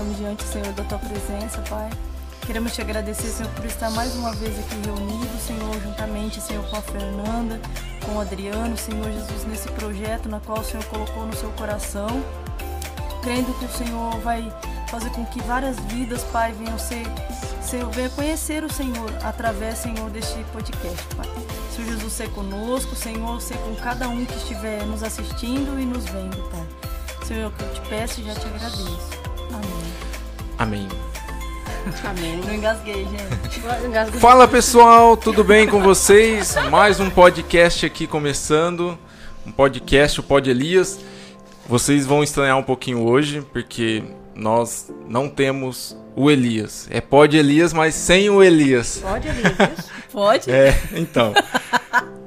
estamos diante, Senhor, da tua presença, Pai. Queremos te agradecer, Senhor, por estar mais uma vez aqui reunido, Senhor, juntamente, Senhor, com a Fernanda, com o Adriano, Senhor Jesus, nesse projeto na qual o Senhor colocou no seu coração. Crendo que o Senhor vai fazer com que várias vidas, Pai, venham ser, Senhor, venha conhecer o Senhor através, Senhor, deste podcast, Pai. Senhor Jesus, ser conosco, Senhor, ser com cada um que estiver nos assistindo e nos vendo, Pai. Senhor, que eu te peço e já te agradeço. Amém. Amém. Não engasguei, gente. Fala pessoal, tudo bem com vocês? Mais um podcast aqui começando. Um podcast, o Pod Elias. Vocês vão estranhar um pouquinho hoje, porque nós não temos o Elias. É Pod Elias, mas sem o Elias. Pode, Elias, isso? Pode? É, então.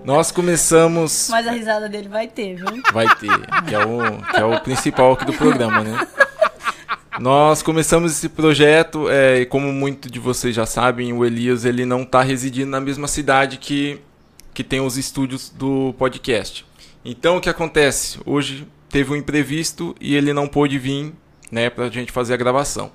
Nós começamos. Mas a risada dele vai ter, viu? Vai ter, que é o, que é o principal aqui do programa, né? Nós começamos esse projeto é, e como muito de vocês já sabem, o Elias ele não está residindo na mesma cidade que, que tem os estúdios do podcast. Então o que acontece? Hoje teve um imprevisto e ele não pôde vir né, para a gente fazer a gravação.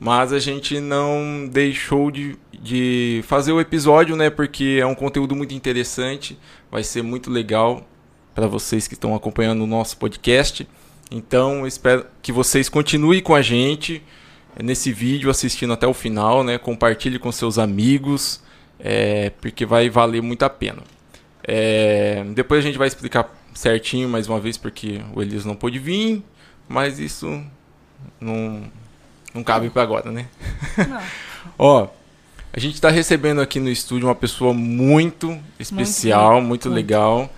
Mas a gente não deixou de, de fazer o episódio, né? Porque é um conteúdo muito interessante, vai ser muito legal para vocês que estão acompanhando o nosso podcast. Então, eu espero que vocês continuem com a gente nesse vídeo, assistindo até o final, né? Compartilhe com seus amigos, é, porque vai valer muito a pena. É, depois a gente vai explicar certinho mais uma vez, porque o Elias não pôde vir, mas isso não, não cabe para agora, né? Ó, a gente está recebendo aqui no estúdio uma pessoa muito especial, muito, muito. legal,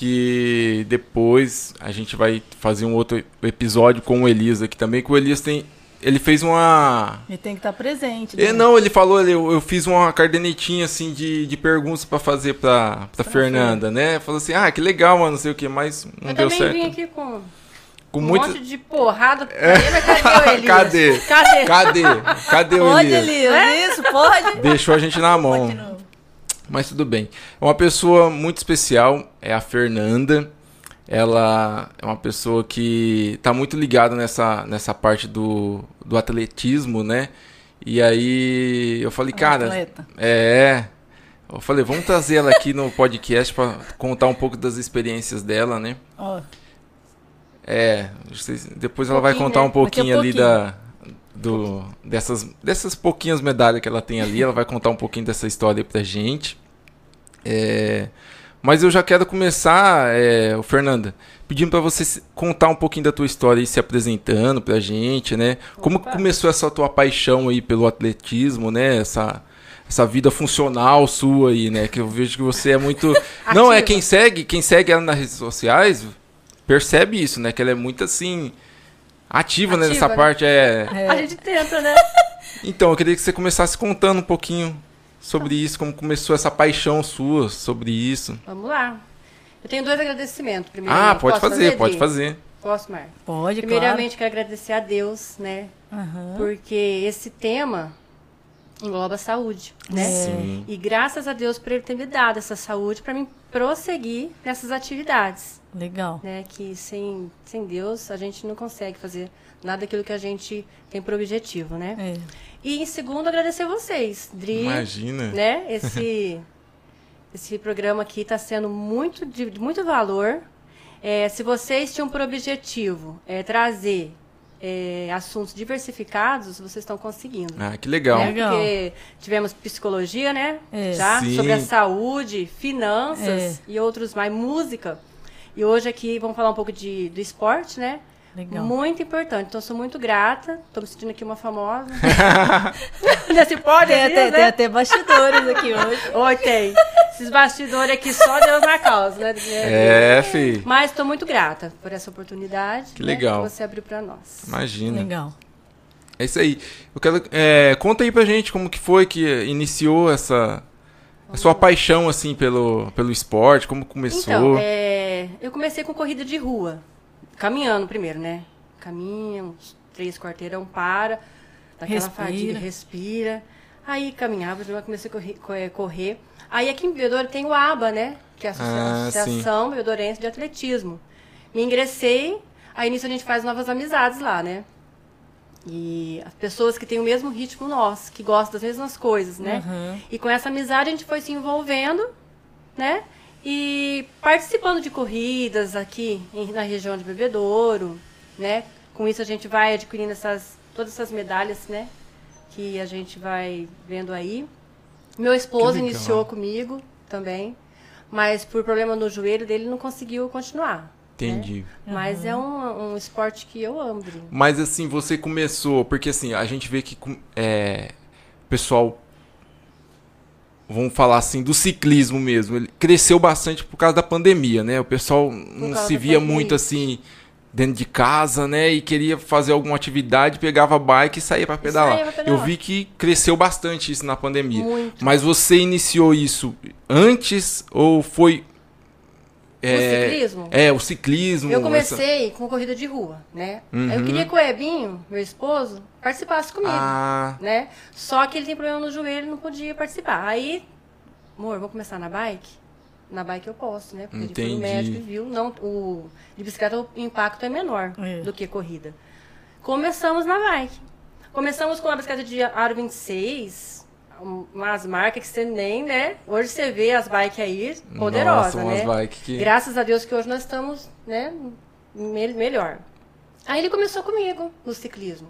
que depois a gente vai fazer um outro episódio com o Elias aqui também, que o Elias tem... Ele fez uma... Ele tem que estar presente. É, né? não, ele falou, ele- eu, eu fiz uma cardenetinha assim de, de perguntas pra fazer pra, pra Fernanda, né? Falou assim, ah, que legal, mano, não sei o que, mas não Eu deu também certo. vim aqui com Com um muito... monte de porrada. Mas cadê o Elias? Cadê? Cadê? Cadê? Cadê o Pode, Elias? Elias, isso, pode? Deixou a gente na mão. Não. Mas tudo bem. É uma pessoa muito especial, é a Fernanda. Ela é uma pessoa que está muito ligada nessa, nessa parte do, do atletismo, né? E aí eu falei, cara, Atleta. é. Eu falei, vamos trazer ela aqui no podcast para contar um pouco das experiências dela, né? Ó, É, vocês- depois ela vai Pouquinho, contar né? um pouquinho ali da do dessas dessas pouquinhas medalhas que ela tem ali, ela vai contar um pouquinho dessa história aí pra gente. É, mas eu já quero começar, é, o Fernanda, pedindo pra você contar um pouquinho da tua história e se apresentando pra gente, né? Como Opa. começou essa tua paixão aí pelo atletismo, né? Essa essa vida funcional sua aí, né? Que eu vejo que você é muito Não, é quem segue, quem segue ela nas redes sociais, percebe isso, né? Que ela é muito assim ativa, né, Ativa, nessa né? parte é. A gente tenta, né? Então, eu queria que você começasse contando um pouquinho sobre isso, como começou essa paixão sua sobre isso. Vamos lá. Eu tenho dois agradecimentos. Primeiro, Ah, pode Posso fazer, pode fazer. Posso, Mar? pode, Primeiramente, quero agradecer a Deus, né? claro. Aham. Porque esse tema engloba a saúde, né? Sim. E graças a Deus por ele ter me dado essa saúde para mim prosseguir nessas atividades, Legal. né? Que sem, sem Deus a gente não consegue fazer nada daquilo que a gente tem por objetivo, né? É. E em segundo, agradecer vocês, Dri, Imagina. né? Esse esse programa aqui está sendo muito de de muito valor. É, se vocês tinham por objetivo é, trazer é, assuntos diversificados, vocês estão conseguindo. Ah, que legal. né? Legal. Porque tivemos psicologia, né? É. Já Sim. sobre a saúde, finanças É. e outros mais, música. E hoje aqui vamos falar um pouco de, do esporte, né? Legal. Muito importante. Então, sou muito grata. Estou me sentindo aqui uma famosa. Nesse pódio, Tem até, né? tem até bastidores aqui hoje. Oi, tem. Esses bastidores aqui, só Deus na causa, né? É, fi. Mas estou muito grata por essa oportunidade. Que né, legal. que você abriu para nós. Imagina. Legal. É isso aí. Eu quero. é, conta aí pra gente como que foi que iniciou essa. A sua paixão, assim, pelo, pelo esporte, como começou. Então, é, eu comecei com corrida de rua. Caminhando primeiro, né? Caminha, uns três quarteirão, para. Dá aquela Respira. fadiga, respira. Aí caminhava, eu comecei a correr, co- é, correr. Aí aqui em Bebedouro tem o ABA, né? Que é a Ah, Associação Bebedorense de Atletismo. Me ingressei, aí nisso a gente faz novas amizades lá, né? E as pessoas que têm o mesmo ritmo nosso, que gostam das mesmas coisas, né? Uhum. E com essa amizade a gente foi se envolvendo, né? E participando de corridas aqui em- na região de Bebedouro, né? Com isso a gente vai adquirindo essas, todas essas medalhas, né? Que a gente vai vendo aí. Meu esposo iniciou comigo também, mas por problema no joelho dele não conseguiu continuar. Né? Entendi. Mas é um, um esporte que eu amo. Mas assim, você começou, porque assim, a gente vê que é, pessoal, vamos falar assim, do ciclismo mesmo, ele cresceu bastante por causa da pandemia, né? O pessoal não se via pandemia. muito assim dentro de casa, né? E queria fazer alguma atividade, pegava a bike e saía para pedalar. pedalar. Eu vi que cresceu bastante isso na pandemia. Muito. Mas você iniciou isso antes ou foi é, ciclismo? É, o ciclismo. Eu essa- comecei com corrida de rua, né? Uhum. Eu queria que o Ebinho, meu esposo, participasse comigo, Ah, né? Só que ele tem problema no joelho e não podia participar. Aí, amor, vou começar na bike? Na bike eu posso, né? Porque ele foi no Entendi. médico e viu. Não, o, de bicicleta o impacto é menor É. do que corrida. Começamos na bike. Começamos com a bicicleta de aro 26, um- umas marcas que você nem, né? Hoje você vê as bikes aí, poderosas, Nossa, umas né? bike que- Graças a Deus que hoje nós estamos, né, me- melhor. Aí ele começou comigo no ciclismo.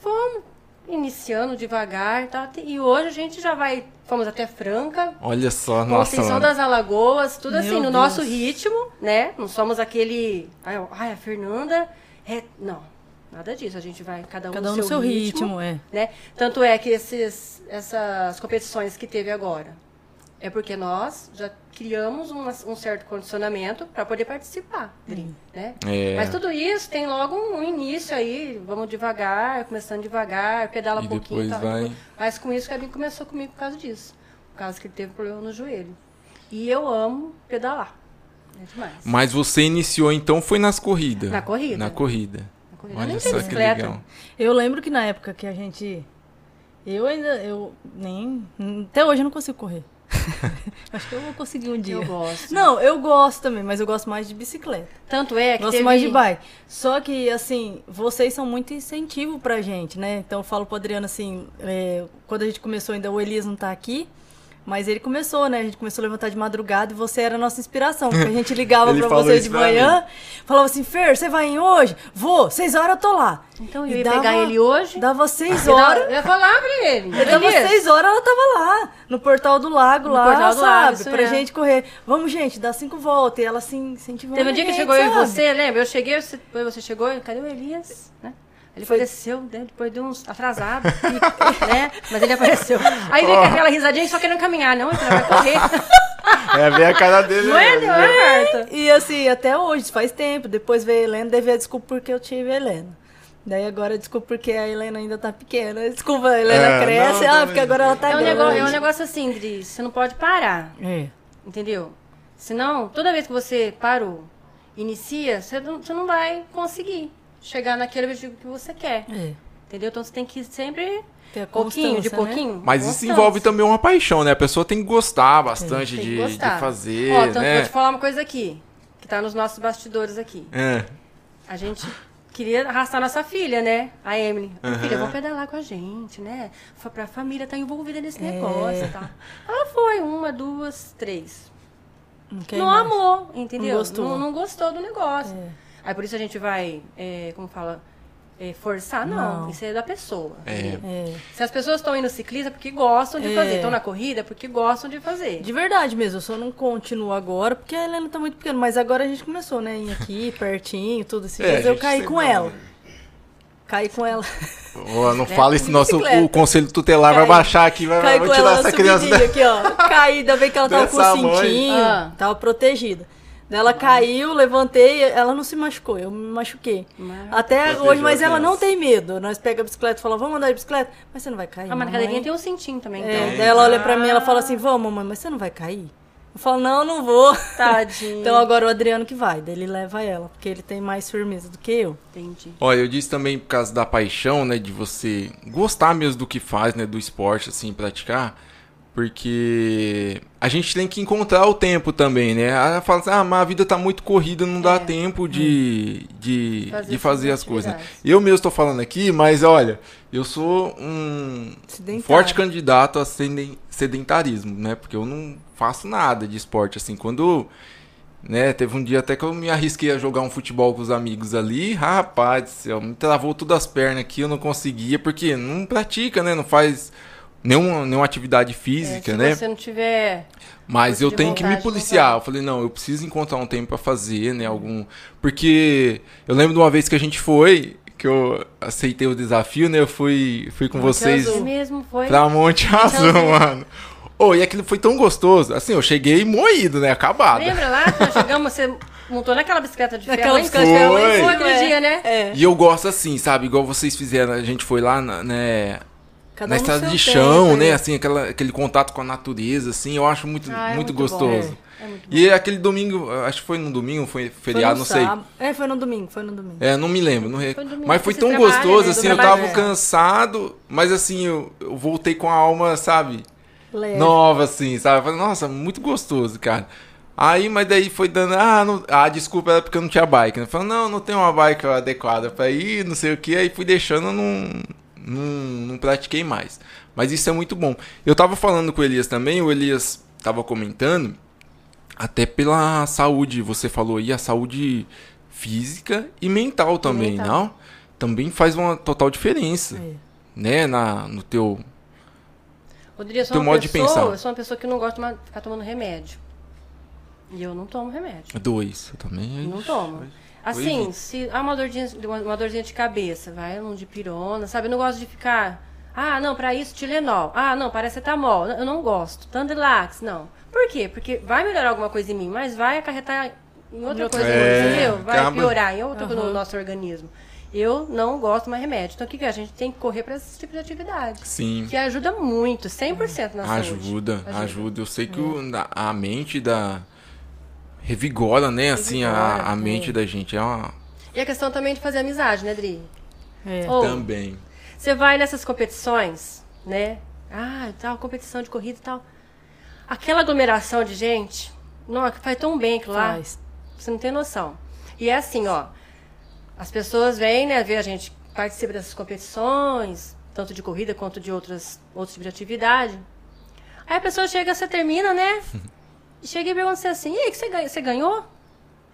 Fomos iniciando devagar, tá? e hoje a gente já vai, fomos até Franca, Olha só, nossa, Conceição das Alagoas, tudo Meu assim, no Deus. nosso ritmo, né? Não somos aquele, ai, ai, a Fernanda, é, não, nada disso, a gente vai cada um, Cada um no seu ritmo, é. né? Tanto é que esses, essas competições que teve agora é porque nós já criamos um, um certo condicionamento para poder participar, Dri, né? É. Mas tudo isso tem logo um início aí, vamos devagar, começando devagar, pedala E um pouquinho, depois tal, vai- Mas com isso o Kevin começou comigo por causa disso, por causa que ele teve problema no joelho. E eu amo pedalar, é demais. Mas você iniciou então foi nas corridas. Na corrida. Na corrida. Corrida. Eu Olha nem que bicicleta. legal. Eu lembro que na época que a gente. Eu ainda. Eu nem. Até hoje eu não consigo correr. Acho que eu vou conseguir um dia. Eu gosto. Não, eu gosto também, mas eu gosto mais de bicicleta. Tanto é que Gosto teve... mais de bike. Só que, assim, vocês são muito incentivo pra gente, né? Então eu falo pro Adriano assim, é, quando a gente começou ainda, o Elias não tá aqui. Mas ele começou, né? A gente começou a levantar de madrugada e você era a nossa inspiração. Porque a gente ligava pra você de manhã, falava assim, Fer, você vai em hoje? Vou, seis horas eu tô lá. Então eu ia pegar ele hoje. Dava seis horas. dava- Eu ia falar pra ele. Eu dava Elias, seis horas, ela tava lá, no portal do lago, No lá, portal do sabe? lago, isso pra é. gente correr. Vamos, gente, dá cinco voltas. E ela assim, incentivando Teve um dia que gente, chegou eu e você, lembra? Eu cheguei, você, você chegou, cadê o Elias? Né? Ele apareceu, né? depois de uns atrasados, né? Mas ele apareceu. Aí veio com aquela risadinha só querendo caminhar. Não, ele vai correr. É ver a cara dele. Não é, não é, Marta? E assim, até hoje, faz tempo. Depois veio a Helena, daí veio a desculpa porque eu tive a Helena. Daí agora desculpa porque a Helena ainda tá pequena. Desculpa, a Helena É, cresce. não, ah, não, porque agora ela tá É um, grande. negócio, é um negócio assim, Dri, você não pode parar, É. entendeu? Senão, toda vez que você parou, inicia, você não, você não vai conseguir chegar naquele objetivo que você quer. É. Entendeu? Então você tem que sempre pouquinho, de né? pouquinho. Mas isso constância. envolve também uma paixão, né? A pessoa tem que gostar bastante Tem de, gostar. de fazer, Ó, tanto né? vou te falar uma coisa aqui, que tá nos nossos bastidores aqui. É. A gente queria arrastar nossa filha, né? A Emily. Aham. Filha, vamos pedalar com a gente, né? Foi pra família estar envolvida nesse É. negócio e tal. Ela foi, uma, duas, três. Não, quer não amou, entendeu? Não gostou. Não, não gostou do negócio. É. Aí por isso a gente vai, é, como fala, é, forçar? Não, Não. isso é da pessoa. É. É. Se as pessoas estão indo ciclista é porque gostam de É. fazer, estão na corrida é porque gostam de fazer. De verdade mesmo, eu só não continuo agora porque a Helena tá muito pequena. Mas agora a gente começou, né? Em aqui, pertinho, tudo. Esses É, dias a eu caí com ela. Caí com ela. Ó, não fala isso, nosso o conselho tutelar vai baixar aqui, vai, vai com tirar ela essa na criança. da- aqui, ó. Caí, ainda bem que ela tava com o cintinho, Ah. tava protegida. Daí ela caiu, levantei, ela não se machucou, eu me machuquei. Mas- Até Protegeu hoje, mas a ela não tem medo. Nós pega a bicicleta e fala, vamos andar de bicicleta? Mas você não vai cair, Ah, mas na cadeirinha tem um cintinho também, É, então. daí ela olha pra mim ela fala assim, vamos mamãe, mas você não vai cair? Eu falo, não, não vou. Tadinho. Então agora o Adriano que vai, daí ele leva ela, porque ele tem mais firmeza do que eu. Entendi. Olha, eu disse também por causa da paixão, né, de você gostar mesmo do que faz, né, do esporte, assim, praticar. Porque a gente tem que encontrar o tempo também, né? Ela fala assim, ah, mas a vida tá muito corrida, não dá É. tempo de, de, Fazer de fazer as coisas. né? Eu mesmo tô falando aqui, mas olha, eu sou um Sedentário. forte candidato a seden- sedentarismo, né? Porque eu não faço nada de esporte, assim, quando... Né, teve um dia até que eu me arrisquei a jogar um futebol com os amigos ali, rapaz do céu, me travou todas as pernas aqui, eu não conseguia, porque não pratica, né, não faz nenhuma, nenhuma atividade É, física, se né? você não tiver. Mas eu tenho que me policiar. Eu falei, não, eu preciso encontrar um tempo pra fazer, né? Algum. Porque eu lembro de uma vez que a gente foi, que eu aceitei o desafio, né? Eu fui, fui com Monte vocês Você Azul. mesmo foi. pra Monte Azul, Azul. mano. Ô, e aquilo foi tão gostoso. Assim, eu cheguei moído, né? Acabado. Lembra lá? que Nós chegamos, você montou naquela bicicleta de ferro. Naquela bicicleta de ferro Foi cima, aquele é. dia, né? É. E eu gosto assim, sabe? Igual vocês fizeram. A gente foi lá, na, né? Cada na um estrada de tempo, chão, é. né? Assim, aquela, aquele contato com a natureza, assim, eu acho muito, Ah, é muito, muito gostoso. É muito bom. E aquele domingo, acho que foi no domingo, foi Foi feriado, no não sei. sábado. É, foi no domingo, foi no domingo. É, não me lembro. Não re- Foi domingo, Mas foi tão trabalha, gostoso, né? assim, eu tava é. cansado, mas assim, eu, eu voltei com a alma, sabe, Leve. nova, assim, sabe? Falei, nossa, muito gostoso, cara. Aí, mas daí foi dando, ah, não, ah, desculpa, era porque eu não tinha bike, né? Falei, não, não tem uma bike adequada pra ir, não sei o que, aí fui deixando, não, não, não pratiquei mais. Mas isso é muito bom. Eu tava falando com o Elias também, o Elias tava comentando, até pela saúde, você falou aí, a saúde física e mental também, mental. não? Também faz uma total diferença, É. né, na, no teu... Rodrigo, eu Teu modo de pessoa, pensar. eu sou uma pessoa que não gosta de ficar tomando remédio. E eu não tomo remédio. Dois, eu também... Não tomo. mas- Assim, Oi, se há uma dorzinha, uma, uma dorzinha de cabeça, vai um de pirona, sabe? Eu não gosto de ficar. Ah, não, pra isso Tilenol. Ah, não, paracetamol. Eu não gosto. Tandelax, não. Por quê? Porque vai melhorar alguma coisa em mim, mas vai acarretar em outra outra coisa, entendeu? Vai acaba- piorar em outra coisa no nosso organismo. Eu não gosto mais remédio. Então o que, que é? a gente tem que correr pra esse tipo de atividade? Sim. Que ajuda muito, 100% na saúde. Ajuda, ajuda. Eu sei que o- a mente da. Revigora, né? Assim, a, Revigora, a mente é. da gente. É uma. E a questão também de fazer amizade, né, Dri? É. Ou, Também. Você vai nessas competições, né? Ah, tal, competição de corrida e tal. Aquela aglomeração de gente, não, faz tão bem aquilo lá. Faz. Você não tem noção. E é assim, ó. As pessoas vêm, né, ver a gente participa dessas competições, tanto de corrida quanto de outras, outros tipos de atividade. Aí a pessoa chega, você termina, né? E chega e pergunta você assim, e aí, que você ganhou? Você ganhou?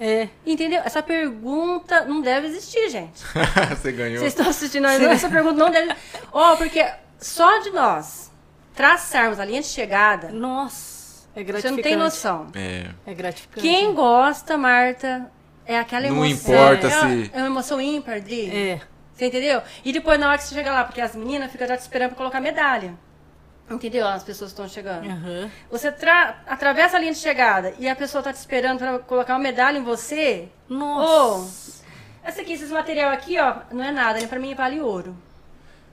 É. Entendeu? Essa pergunta não deve existir, gente. Você ganhou. Vocês estão assistindo aí? Essa pergunta não deve. Ó, porque só de nós traçarmos a linha de chegada, Nossa, é você gratificante. não tem noção. É. É gratificante. Quem gosta, Marta, é aquela Não emoção. importa é, se- É uma emoção ímpar, Dri. É. Você entendeu? E depois, na hora que você chega lá, porque as meninas ficam já te esperando pra colocar medalha. Entendeu? As pessoas estão chegando. Aham. Você tra- atravessa a linha de chegada e a pessoa tá te esperando pra colocar uma medalha em você. Nossa. Essa aqui, esse material aqui, ó, não é nada, né? Pra mim vale ouro.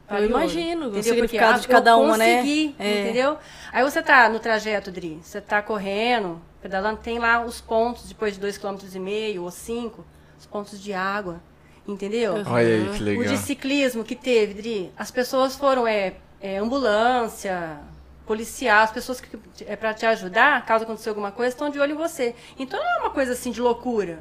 Vale Eu ouro. imagino o Entendeu? significado Porque, de cada uma, né? consegui, É. entendeu? Aí você tá no trajeto, Dri, você tá correndo, pedalando, tem lá os pontos, depois de 2,5 km ou 5, os pontos de água, entendeu? Uhum. Olha aí que O legal. de ciclismo que teve, Dri, as pessoas foram, é, é, ambulância, policial, as pessoas que é para te ajudar, caso aconteça alguma coisa, estão de olho em você. Então não é uma coisa assim de loucura,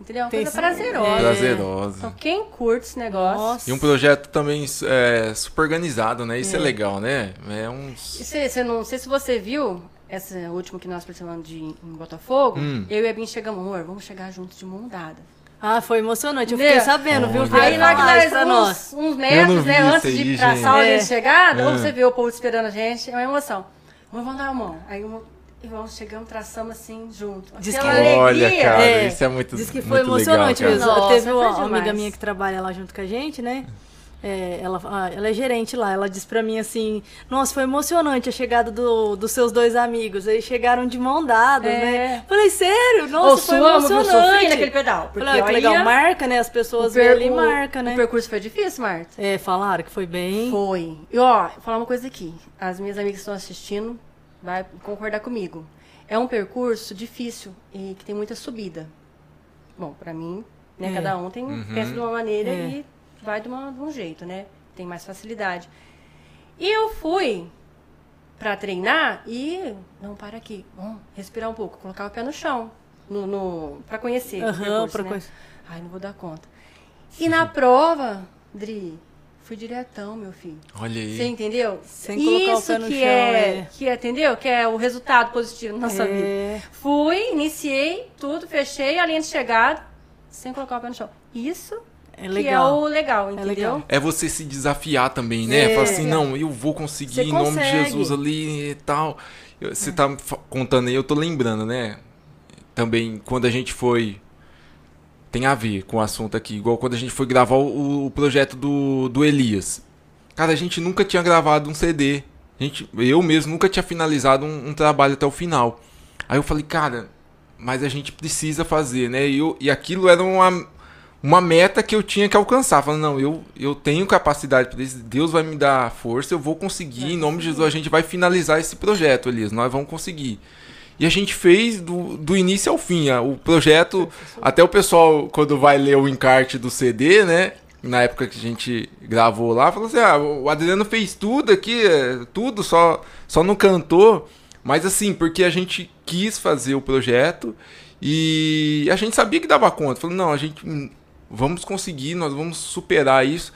entendeu? É uma Tem coisa prazerosa. É. Prazerosa. Então quem curte esse negócio... Nossa. E um projeto também é, super organizado, né? Isso é, É. legal, né? É uns. E Você, você não, não sei se você viu esse último que nós participamos de em Botafogo. Hum. Eu e a Bin chegamos, amor, vamos chegar juntos de mão dada. Ah, foi emocionante. Eu fiquei sabendo, viu? Aí hora que nós, pra nós. uns, uns metros, né, antes de aí, ir pra gente. sala É. de chegada, É. você vê o povo esperando a gente, é uma emoção. Vamos dar a mão. Aí uma, vamos, chegamos, traçamos assim, junto. Diz que- Olha, alegria. cara, É. isso é muito Diz que foi muito emocionante legal, mesmo. Nossa, Teve uma demais. amiga minha que trabalha lá junto com a gente, né? É, ela, ah, ela é gerente lá. Ela disse pra mim assim: Nossa, foi emocionante a chegada do- dos seus dois amigos. Eles chegaram de mão dadas, É. né? Falei, sério? Ou Nossa, foi emocionante. naquele pedal. Porque Falei, ah, que legal, marca, né? As pessoas per- ali e o- marca, né? O percurso foi difícil, Marta? É, falaram que foi bem. Foi. E ó, vou falar uma coisa aqui. As minhas amigas que estão assistindo vai concordar comigo. É um percurso difícil e que tem muita subida. Bom, pra mim, né, É. cada um tem, pensa de uma maneira É. e vai de, uma- de um jeito, né? Tem mais facilidade. E eu fui pra treinar e. Não, para aqui. Vamos respirar um pouco. Colocar o pé no chão. No, no, pra conhecer. o Aham, percurso, pra né? conhecer. Ai, não vou dar conta. E na prova, Dri, fui diretão, meu filho. Olha aí. Você entendeu? Sem colocar o Isso pé no que chão, é, é. que é, entendeu? Que é o resultado positivo na nossa É. vida. Fui, iniciei tudo, fechei a linha de chegada, sem colocar o pé no chão. Isso É que é legal. o legal, entendeu? legal. É você se desafiar também, né? É. Falar assim, não, eu vou conseguir Você em nome de consegue. Jesus ali e tal. Você tá me fa- contando aí, eu tô lembrando, né? Também quando a gente foi. Tem a ver com o assunto aqui, igual quando a gente foi gravar o, o projeto do, do Elias. Cara, a gente nunca tinha gravado um CD. A gente, eu mesmo nunca tinha finalizado um, um trabalho até o final. Aí eu falei, cara, mas a gente precisa fazer, né? E, eu, e aquilo era uma, uma meta que eu tinha que alcançar. Falando, não, eu, eu tenho capacidade para isso, Deus vai me dar força, eu vou conseguir, em nome de Jesus, a gente vai finalizar esse projeto, Elias, nós vamos conseguir. E a gente fez do, do início ao fim, o projeto, até o pessoal, quando vai ler o encarte do CD, né? Na época que a gente gravou lá, falou assim: ah, o Adriano fez tudo aqui, é, tudo, só, só não cantou. Mas assim, porque a gente quis fazer o projeto e a gente sabia que dava conta. Falou, não, a gente vamos conseguir, nós vamos superar isso.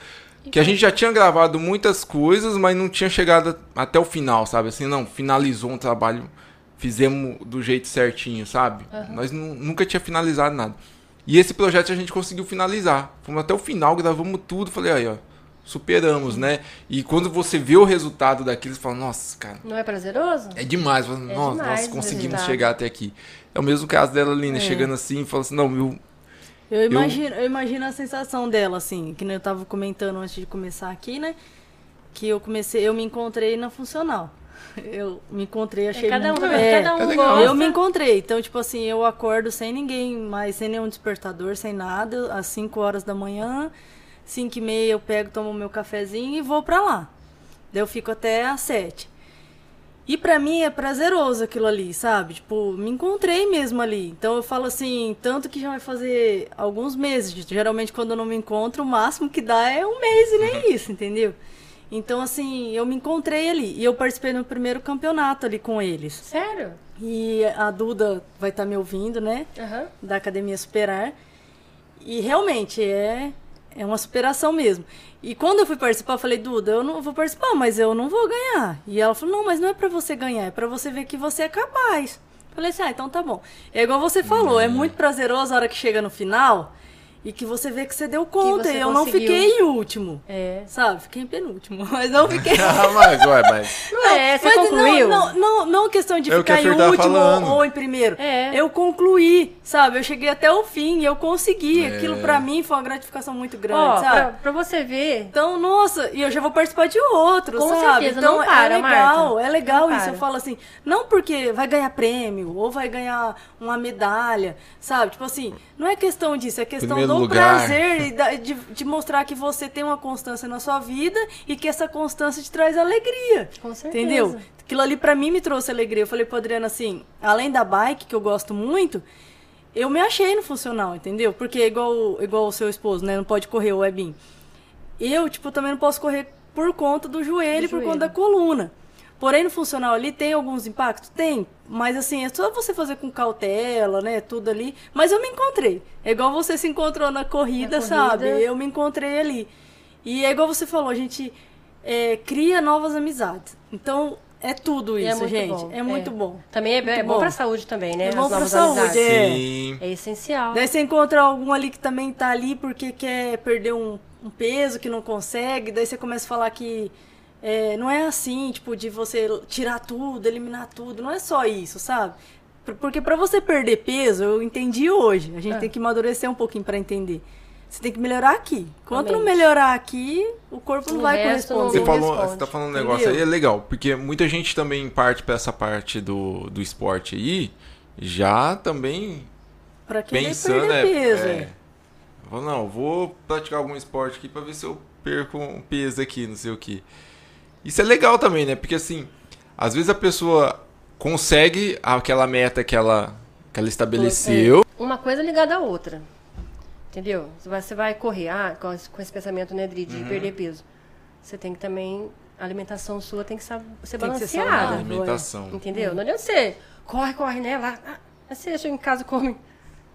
Que a gente já tinha gravado muitas coisas, mas não tinha chegado até o final, sabe? Assim, não, finalizou um trabalho, fizemos do jeito certinho, sabe? Nós nu- nunca tinha finalizado nada. E esse projeto a gente conseguiu finalizar. Fomos até o final, gravamos tudo, falei, aí, ó, superamos, né? E quando você vê o resultado daquilo, você fala, nossa, cara, Não é prazeroso? é demais. Fala, É nossa, demais nós conseguimos chegar até aqui. É o mesmo caso dela, Lina, É. chegando assim e falando assim, não, eu, Eu imagino, eu imagino a sensação dela, assim, que eu tava comentando antes de começar aqui, né? Que eu comecei, eu me encontrei na funcional. Eu me encontrei, achei cada um, muito... é, cada um é gosta. Eu me encontrei. Então, tipo assim, eu acordo sem ninguém mais, sem nenhum despertador, sem nada, às 5 horas da manhã, 5 e meia eu pego, tomo meu cafezinho e vou pra lá. Daí eu fico até às 7. E pra mim é prazeroso aquilo ali, sabe? Tipo, me encontrei mesmo ali. Então eu falo assim, tanto que já vai fazer alguns meses. Geralmente quando eu não me encontro, o máximo que dá é um mês e nem isso, entendeu? Então, assim, eu me encontrei ali. E eu participei no primeiro campeonato ali com eles. Sério? E a Duda vai estar me ouvindo, né? Aham. Da Academia Superar. E realmente é, é uma superação mesmo. E quando eu fui participar, eu falei, Duda, eu não vou participar, mas eu não vou ganhar. E ela falou, não, mas não é pra você ganhar, é pra você ver que você é capaz. Eu falei assim, ah, então tá bom. É igual você falou, é muito prazeroso a hora que chega no final e que você vê que você deu conta. você e eu não conseguiu. fiquei em último. É. Sabe? Fiquei em penúltimo, mas não fiquei. Ah, mas, ué, mas. Não é, você Mas concluiu? Não, não, não, não questão de É ficar em último falando. ou, ou em primeiro. É. Eu concluí, sabe? Eu cheguei até o fim e eu consegui. É. Aquilo pra mim foi uma gratificação muito grande, Ó, sabe? pra, pra você ver, Então, nossa, e eu já vou participar de outro, Com sabe? certeza, então não para, é legal, Marta. é legal Não isso. para. Eu falo assim, não porque vai ganhar prêmio ou vai ganhar uma medalha, sabe? Tipo assim, não é questão disso, é questão Primeiro do lugar. prazer de, de mostrar que você tem uma constância na sua vida e que essa constância te traz alegria. Com certeza. Entendeu? Aquilo ali pra mim me trouxe alegria. Eu falei pro Adriano assim, além da bike, que eu gosto muito, eu me achei no funcional, entendeu? Porque é igual, igual o seu esposo, né? Não pode correr o webin. Eu, tipo, também não posso correr por conta do joelho, Do por joelho. conta da coluna. Porém, no funcional ali tem alguns impactos? Tem. Mas assim, é só você fazer com cautela, né? Tudo ali. Mas eu me encontrei. É igual você se encontrou na corrida, Na corrida. sabe? Eu me encontrei ali. E é igual você falou, a gente é, cria novas amizades. Então, é tudo E isso, é muito gente. bom. É muito bom. Também é, é Muito bom, bom. pra saúde também, né? É As bom pra novas saúde, amizades. é. Sim. É essencial. Daí você encontra algum ali que também tá ali porque quer perder um, um peso que não consegue. Daí você começa a falar que é, não é assim, tipo, de você tirar tudo, eliminar tudo. Não é só isso, sabe? Por- Porque pra você perder peso, eu entendi hoje. A gente Ah. tem que amadurecer um pouquinho pra entender. Você tem que melhorar aqui. Quanto não melhorar aqui, o corpo não O vai corresponder. Você falou, responde. você tá falando um Entendeu? negócio aí, é legal, porque muita gente também parte pra essa parte do, do esporte aí, já também Pra querer pensando, perder é, peso. é, é. Não, vou praticar algum esporte aqui pra ver se eu perco um peso aqui, não sei o que. Isso é legal também, né? Porque assim, às vezes a pessoa consegue aquela meta que ela, que ela estabeleceu, Uma coisa ligada à outra. Entendeu? Você vai, correr, ah, com esse, com esse pensamento, né, Dri, de Uhum. perder peso. Você tem que também a alimentação sua tem que ser Tem que ser balanceada. Alimentação. Entendeu? Não adianta você corre, corre, né? Lá, ah, você chega em casa e come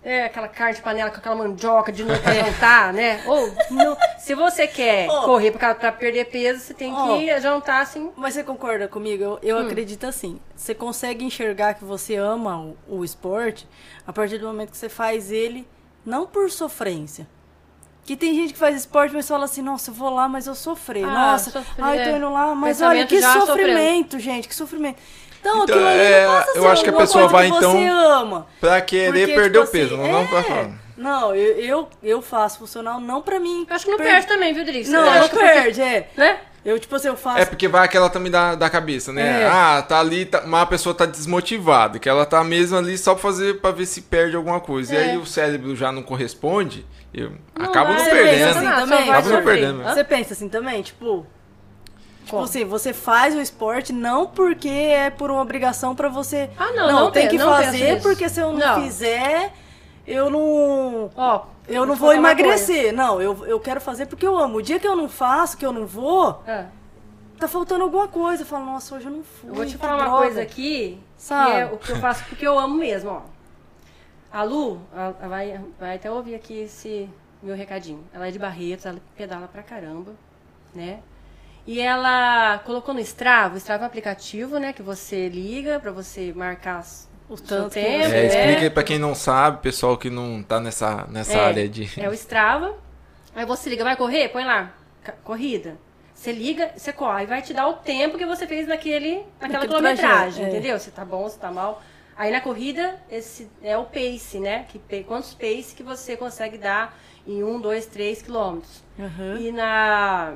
é, aquela carne de panela com aquela mandioca de não jantar, né? Ou, não- se você quer Ó. correr pra, pra perder peso, você tem Ó. que jantar assim. Mas você concorda comigo? Eu, eu acredito assim. Você consegue enxergar que você ama o, o esporte a partir do momento que você faz ele não por sofrência. Que tem gente que faz esporte, mas fala assim, nossa, eu vou lá, mas eu sofri. Ah, nossa, sofrer, ai, tô é. indo lá, mas Pensamento olha, que sofrimento, gente, que sofrimento. Então, Então, aquilo ali é, não passa a eu acho que a pessoa vai, então, ama. Pra querer Porque, perder tipo o peso, assim, não pra é. falar. Não, eu, eu, eu faço funcional não pra mim. Eu acho que não per- perde também, viu, Dri? Você Não, não perde, é. Né? Eu, tipo assim, eu faço. É porque vai aquela também da, da cabeça, né? É. Ah, tá ali, tá, mas a pessoa tá desmotivada, que ela tá mesmo ali só pra fazer pra ver se perde alguma coisa. E É. aí o cérebro já não corresponde, eu Não acabo não perdendo. assim também? Acaba não perdendo. Você pensa assim também, tipo. Tipo Como? assim, você faz o esporte não porque é por uma obrigação pra você. Ah, não, não tem pe- que não fazer porque se eu não, Não. fizer, eu não. Ó, Eu não vou emagrecer. Não, eu, eu quero fazer porque eu amo. O dia que eu não faço, que eu não vou. Ah, tá faltando alguma coisa. Eu falo, nossa, hoje eu não fui. eu vou te falar uma droga. coisa aqui, Sabe? que é o que eu faço porque eu amo mesmo, ó. A Lu, ela vai, vai até ouvir aqui esse meu recadinho. Ela é de Barretos, ela pedala pra caramba, né? E ela colocou no Strava, o Strava é um aplicativo, né, que você liga pra você marcar O seu tanto tempo, você- É, né? explica aí pra quem não sabe, pessoal que não tá nessa, nessa É, área de. É o Strava. Aí você liga, vai correr? Põe lá, corrida. Você liga, você corre, vai te dar o tempo que você fez naquele, naquela Naquele quilometragem, trajeto, é. entendeu? Se tá bom, se tá mal. Aí na corrida, esse é o pace, né? Que, quantos pace que você consegue dar em um, dois, três quilômetros. Aham. E na,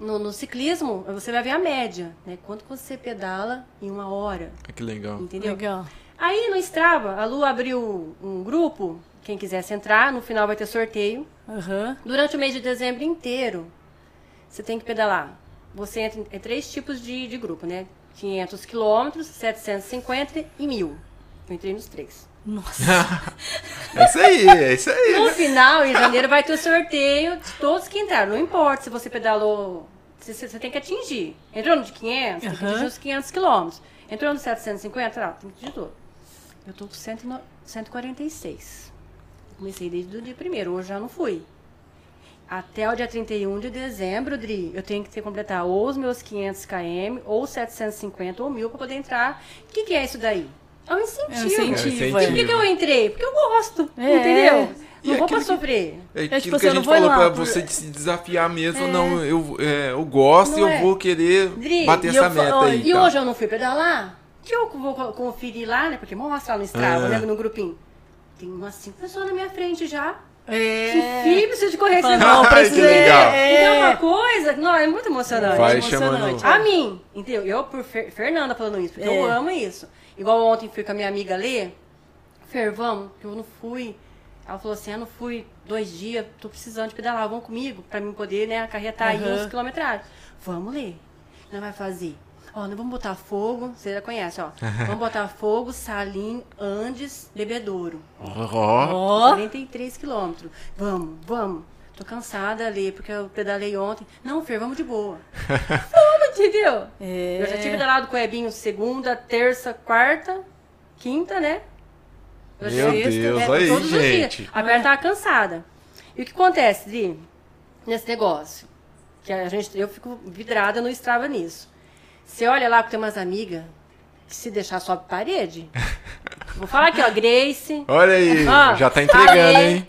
no, no ciclismo, você vai ver a média, né? Quanto você pedala em uma hora, Ah, Que legal. entendeu? Legal. Aí no Strava, a Lu abriu um grupo, quem quisesse entrar, no final vai ter sorteio. Aham. Durante o mês de dezembro inteiro, você tem que pedalar. Você entra em é três tipos de, de grupo, né? 500 quilômetros, 750 e 1000. Eu entrei nos três. Nossa. É isso aí, é isso aí. No final, em janeiro, vai ter o sorteio de todos que entraram. Não importa se você pedalou, você, você tem que atingir. Entrou no de 500, tem que atingir os 500 quilômetros. Entrou no 750, ah, tem que atingir todo. Eu tô com 100 146. Comecei desde o dia primeiro, hoje já não fui. Até o dia 31 de dezembro, Dri, eu tenho que ter completar ou os meus 500 km, ou 750, ou 1000 para poder entrar. O que, que é isso daí? É um incentivo. É um incentivo, É um E por que, que eu entrei? Porque eu gosto, É. entendeu? E Não vou pra sofrer. É tipo aquilo assim, que a eu não gente falou lá pra por- você de se desafiar mesmo. Não, eu, é, eu gosto e eu é. vou querer Dri, bater e essa meta ó, aí. E tá? hoje eu não fui pedalar, que eu vou co- conferir lá, né? Porque mostra lá no Strava, né? No grupinho. Tem umas cinco pessoas na minha frente já. É. Que filho precisa de correr esse Não, negócio. Ai, que legal. E é uma É. coisa, não, é muito emocionante. Vai emocionante. chamando. A mim, entendeu? Eu, por Fer- Fernanda falando isso, porque eu É. amo isso. Igual ontem fui com a minha amiga Lê, Fer, vamos, que eu não fui. Ela falou assim, eu não fui dois dias, tô precisando de pedalar, vão comigo, pra mim poder, né, acarretar aí Aham. uns quilometragens. Vamos, Lê. Nós vai fazer. Ó, nós vamos botar fogo, você já conhece, ó. vamos botar fogo, Salim, Andes, Bebedouro. Ó, Ó. 43 quilômetros. Vamos, vamos. Tô cansada, Lê, porque eu pedalei ontem. Não, Fer, vamos de boa. vamos, entendeu? É. Eu já tive pedalado com o Ebinho segunda, terça, quarta, quinta, né? Meu Sexta, Deus, é, aí, todos os gente. dias. A perna tava cansada. E o que acontece, Dri, nesse negócio? Que a gente, eu fico vidrada no Strava nisso. Você olha lá que tem umas amigas que se deixar sobe parede. Vou falar aqui, ó, Grace. Olha aí, Ah, já tá entregando, falei. hein?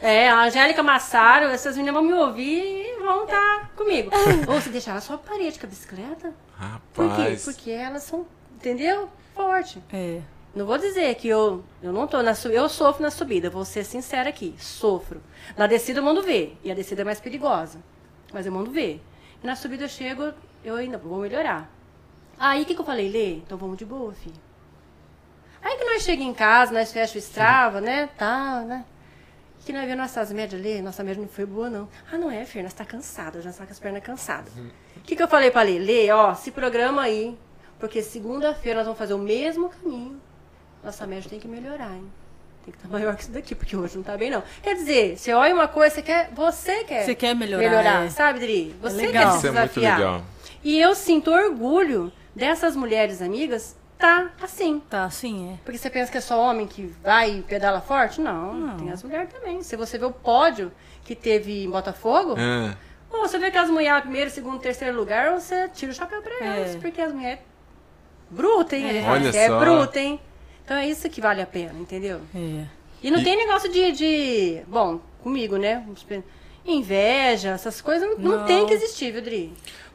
É, a Angélica Massaro, essas meninas vão me ouvir e vão estar comigo. Ou se deixar ela só parede com a bicicleta. Por quê? Rapaz. Porque elas são, entendeu? Forte. É. Não vou dizer que eu, eu não tô na subida. Eu sofro na subida, vou ser sincera aqui. Sofro. Na descida eu mando ver. E a descida é mais perigosa. Mas eu mando ver. E na subida eu chego, eu ainda vou melhorar. Aí o que, que eu falei? Lê, então vamos de boa, filho. Aí que nós chegamos em casa, nós fechamos o Strava, né? Tá, né? Que nós vemos nossas médias ali, nossa média não foi boa, não. Ah, não é, Fer, nós tá cansada, já está com as pernas cansadas. O que, que eu falei pra Lê? Lê, ó, se programa aí, porque segunda-feira nós vamos fazer o mesmo caminho. Nossa média tem que melhorar, hein? Tem que estar maior que isso daqui, porque hoje não tá bem, não. Quer dizer, você olha uma coisa, você quer, você quer, Você quer melhorar, é. sabe, Dri? Você legal. quer se Isso é muito desafiar. legal. E eu sinto orgulho dessas mulheres amigas tá assim. Tá, assim, é. Porque você pensa que é só homem que vai e pedala forte? Não, Não. tem as mulheres também. Se você vê o pódio que teve em Botafogo, É. ou você vê que as mulheres primeiro, segundo, terceiro lugar, você tira o chapéu pra É. elas. Porque as mulheres bruta, hein? É. Olha é só. bruta, hein? Então é isso que vale a pena, entendeu? É. E não E- tem negócio de, de. Bom, comigo, né? Inveja, essas coisas não, não Não. tem que existir, viu, Dri?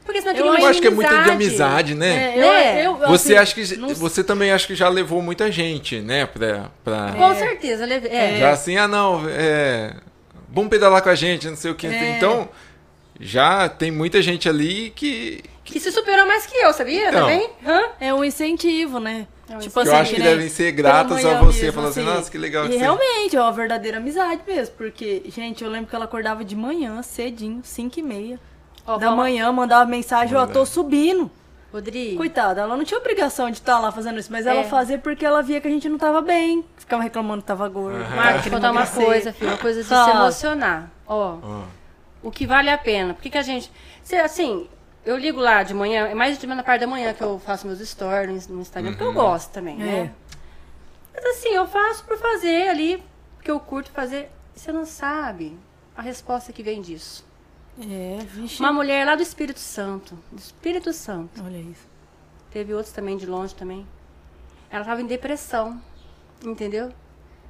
Porque senão Eu Eu acho que é muito de amizade, né? É, eu, Né? eu, Você assim, acha que não- você também acha que já levou muita gente, né, pra, pra... Com certeza, leve- é. já assim, ah não, é, vamos pedalar com a gente, não sei o que. É. Então, já tem muita gente ali que, Que se superou mais que eu, sabia? Então. Também? Hã? É um incentivo, né? É um tipo assim, eu acho que né, devem ser gratas a você, mesmo, falando assim, nossa, que legal E que você... realmente, é uma verdadeira amizade mesmo, porque, gente, eu lembro que ela acordava de manhã, cedinho, 5 e meia Ó, da fala- manhã, mandava mensagem, ó, Verdade. tô subindo. Rodrigo. Coitada, ela não tinha obrigação de estar lá fazendo isso, mas ela É. fazia porque ela via que a gente não tava bem, ficava reclamando que tava gordo. Aham. Marcos, vou contar uma coisa, filho. Uma coisa de se Sabe? emocionar. Ó, Ó, o que vale a pena. Por que, a gente. Se, assim, eu ligo lá de manhã, é mais de na parte da manhã que eu faço meus stories no Instagram, porque eu gosto também, né? Mas assim, eu faço por fazer ali, porque eu curto fazer. Você não sabe a resposta que vem disso. É, vixe. Uma mulher lá do Espírito Santo. Do Espírito Santo. Olha isso. Teve outros também de longe também. Ela estava em depressão, entendeu?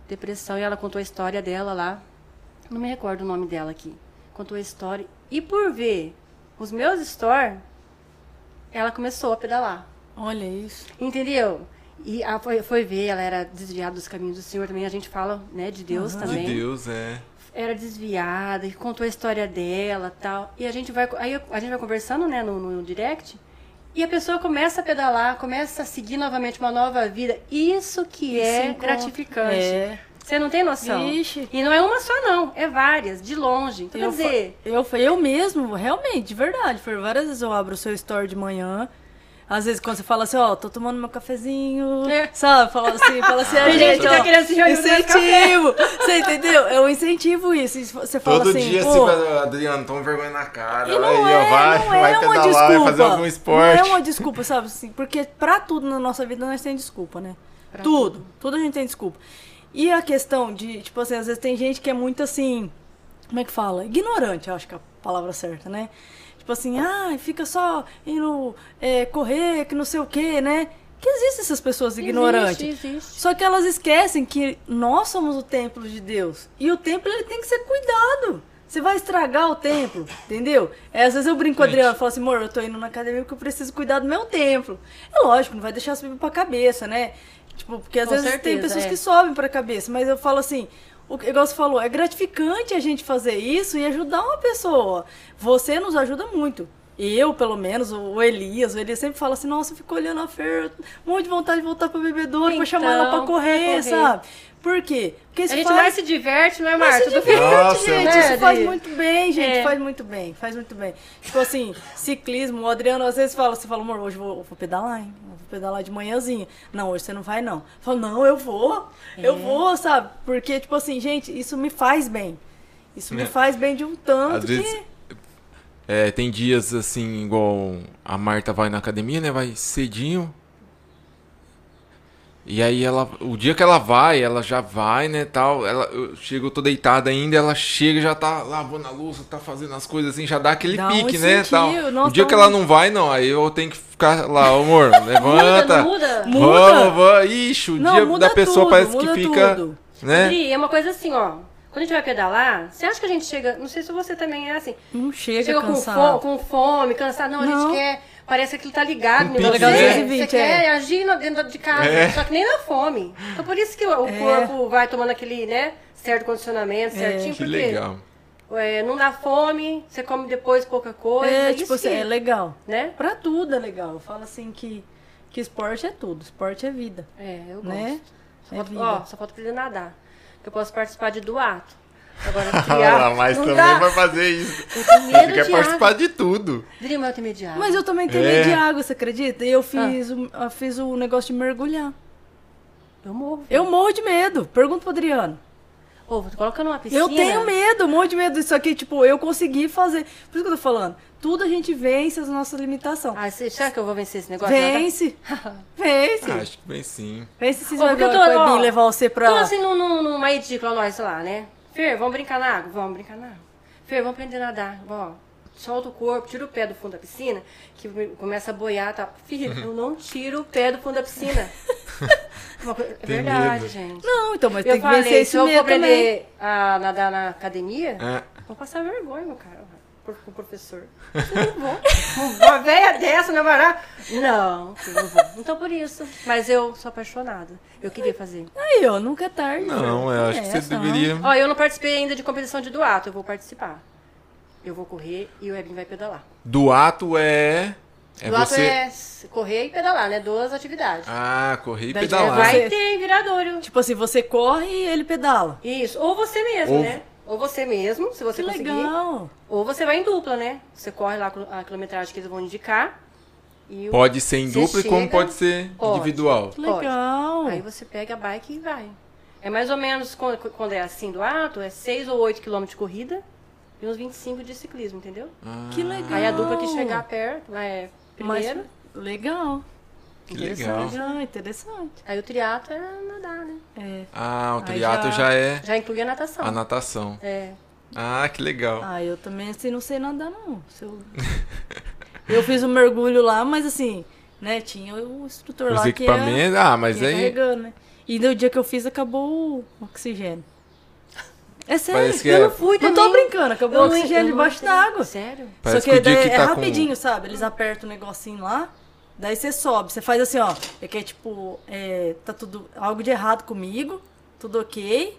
Depressão e ela contou a história dela lá. Não me recordo o nome dela aqui. Contou a história e por ver os meus stories, ela começou a pedalar, Olha isso. entendeu? E foi, foi ver, ela era desviada dos caminhos do Senhor também. A gente fala, né, de Deus de também Deus, é. Era desviada e contou a história dela tal e a gente vai aí a gente vai conversando né no, no direct e a pessoa começa a pedalar começa a seguir novamente uma nova vida isso que é gratificante É. você não tem noção Vixe. e não é uma só não é várias de longe então, quer Eu, dizer fa- eu, eu mesmo, realmente, de verdade. Foi várias vezes eu abro o seu story de manhã. Às vezes quando você fala assim, ó, tô tomando meu cafezinho, É. sabe? Fala assim, fala assim, a gente que ó, tá querendo se reunir incentivo. Você entendeu? É um incentivo isso. Você fala Todo assim, dia pô, você vai, Adriano, toma vergonha na cara. E não aí, é, ó, vai, não vai é uma pedalar, desculpa. vai fazer algum esporte. Não é uma desculpa, sabe? Assim, porque pra tudo na nossa vida nós temos desculpa, né? Pra tudo. Tudo a gente tem desculpa. E a questão de, tipo assim, às vezes tem gente que é muito assim. Como é que fala? Ignorante, eu acho que é a palavra certa, né? Tipo assim, ah, fica só indo é, correr, que não sei o quê, né? Que existem essas pessoas ignorantes. existe, existe. Só que elas esquecem que nós somos o templo de Deus. E o templo ele tem que ser cuidado. Você vai estragar o templo, entendeu? É, às vezes eu brinco com o. Adriano, eu falo assim, amor, eu tô indo na academia porque eu preciso cuidar do meu templo. É lógico, não vai deixar subir pra cabeça, né? Tipo, porque às Com vezes tem certeza, pessoas é. que sobem pra cabeça, mas eu falo assim, o que você falou, é gratificante a gente fazer isso e ajudar uma pessoa. Você nos ajuda muito. Eu, pelo menos, o Elias, o Elias sempre fala assim, nossa, eu fico olhando a Fer, um monte de vontade de voltar pra bebedouro, pra chamar ela pra Então, correr, pra correr. sabe? Por quê? Porque a gente faz... mais se diverte não é Marta se diverte, Nossa, gente. né, Isso faz muito bem, gente. É. Faz muito bem. Faz muito bem. Tipo assim, ciclismo, o Adriano às vezes fala, você fala, amor, hoje eu vou, eu vou pedalar, hein? Eu vou pedalar de manhãzinha. Não, hoje você não vai, não. Eu falo, não, eu vou. Eu É. vou, sabe? Porque, tipo assim, gente, isso me faz bem. Isso me É. faz bem de um tanto Às que... vezes- É, tem dias assim, igual a Marta vai na academia, né? Vai cedinho. E aí ela, o dia que ela vai, ela já vai, né, tal, ela, eu chego, eu tô deitada ainda, ela chega, já tá lavando a louça, tá fazendo as coisas assim, já dá aquele Dá um pique, né, tal. nossa, o dia que um- ela não vai, não, aí eu tenho que ficar lá, amor, levanta. muda Muda. Vamos, vamos. Ixi, o Não, dia muda da pessoa tudo, parece que muda fica, tudo. né? Adri, é uma coisa assim, ó. Quando a gente vai pedalar, você acha que a gente chega. Não sei se você também é assim. Não chega, Chega com, cansado. fo com fome, cansado. Não, a Não. gente quer. Parece que aquilo tá ligado Um você. né? Você 220, quer é. agir dentro de casa. É. Só que nem na fome. Então por isso que o, É. corpo vai tomando aquele, né? Certo condicionamento, certinho. Que porque legal. é, não dá fome, você come depois pouca coisa. É, isso tipo assim, que- é legal. né? Pra tudo é legal. Eu falo assim que, que esporte é tudo. Esporte é vida. É, eu gosto. Né? Só, É falta, vida. ó, só falta aprender a nadar. Que eu posso participar de duato. Agora, Ah, criar. mas não também dá. vai fazer isso. Eu tenho medo Você quer de participar água. de tudo. Mas eu tenho medo de água. Mas eu também tenho É. medo de água, você acredita? E eu fiz, o, eu fiz o negócio de mergulhar. Eu morro. Eu morro de medo. Pergunta pro Adriano. Ô, coloca numa piscina. Eu tenho medo, um monte de medo disso aqui. Tipo, eu consegui fazer. Por isso que eu tô falando. Tudo a gente vence as nossas limitações. Ah, você, será que eu vou vencer esse negócio? Vence. Vence. Ah, acho que bem sim. Vence se Ô, vai porque eu ver tô- o Webinho ó, levar você pra. Tô assim num- num- numa edícula nós lá, né? Fer, vamos brincar na água? Vamos brincar na água. Fer, vamos aprender a nadar. Ó, solta o corpo, tira o pé do fundo da piscina, que começa a boiar, tá? Filho, eu não tiro o pé do fundo da piscina. É verdade, medo. gente. Não, então, mas eu tem que falei, vencer se esse eu for medo também. aprender a nadar na academia, É. vou passar vergonha, meu cara. Com o professor. Eu não vou. Uma velha dessa, não vai lá? Não, eu não vou. Então por isso. Mas eu sou apaixonada. Eu queria fazer. Aí, ó, nunca é tarde. Não, eu acho que você Essa, não. deveria. Ó, eu não participei ainda de competição de duato, eu vou participar. Eu vou correr e o Ebin vai pedalar. Do ato é. É duato você. é correr e pedalar, né? Duas atividades. Ah, correr e pedalar. vai- vai você- ter viradouro. Tipo assim, você corre e ele pedala. Isso. Ou você mesmo, Ou- né? Ou você mesmo, se você Que conseguir. legal. Ou você vai em dupla, né? Você corre lá a quilometragem que eles vão indicar. E Pode ser em dupla e como chega- pode ser Pode. individual. Que Pode. legal. Aí você pega a bike e vai. É mais ou menos quando, quando é assim do ato, é 6 ou 8 quilômetros de corrida e uns 25 de ciclismo, entendeu? Que legal. Aí a dupla que chegar perto, lá é Mas- primeiro. Legal. Que legal. Legal, interessante. Aí o triatlo é nadar, né? É. Ah, o Aí triatlo já- já é Já inclui a natação. a natação. É. Ah, que legal. Ah, eu também assim não sei nadar, não. Eu... eu fiz um mergulho lá, mas assim, né, tinha o instrutor Os lá que ia, equipamentos. Ah, mas aí. carregando, né? E no dia que eu fiz, acabou o oxigênio. É sério. Que Eu é- não fui Não também. tô brincando, acabou Eu o não- oxigênio não debaixo entrei. d'água. Sério? Parece Só que, que o dia daí que é tá com- rapidinho, sabe? Eles apertam o negocinho lá, daí você sobe. Você faz assim, ó. É que é tipo, é, tá tudo algo de errado comigo, tudo ok.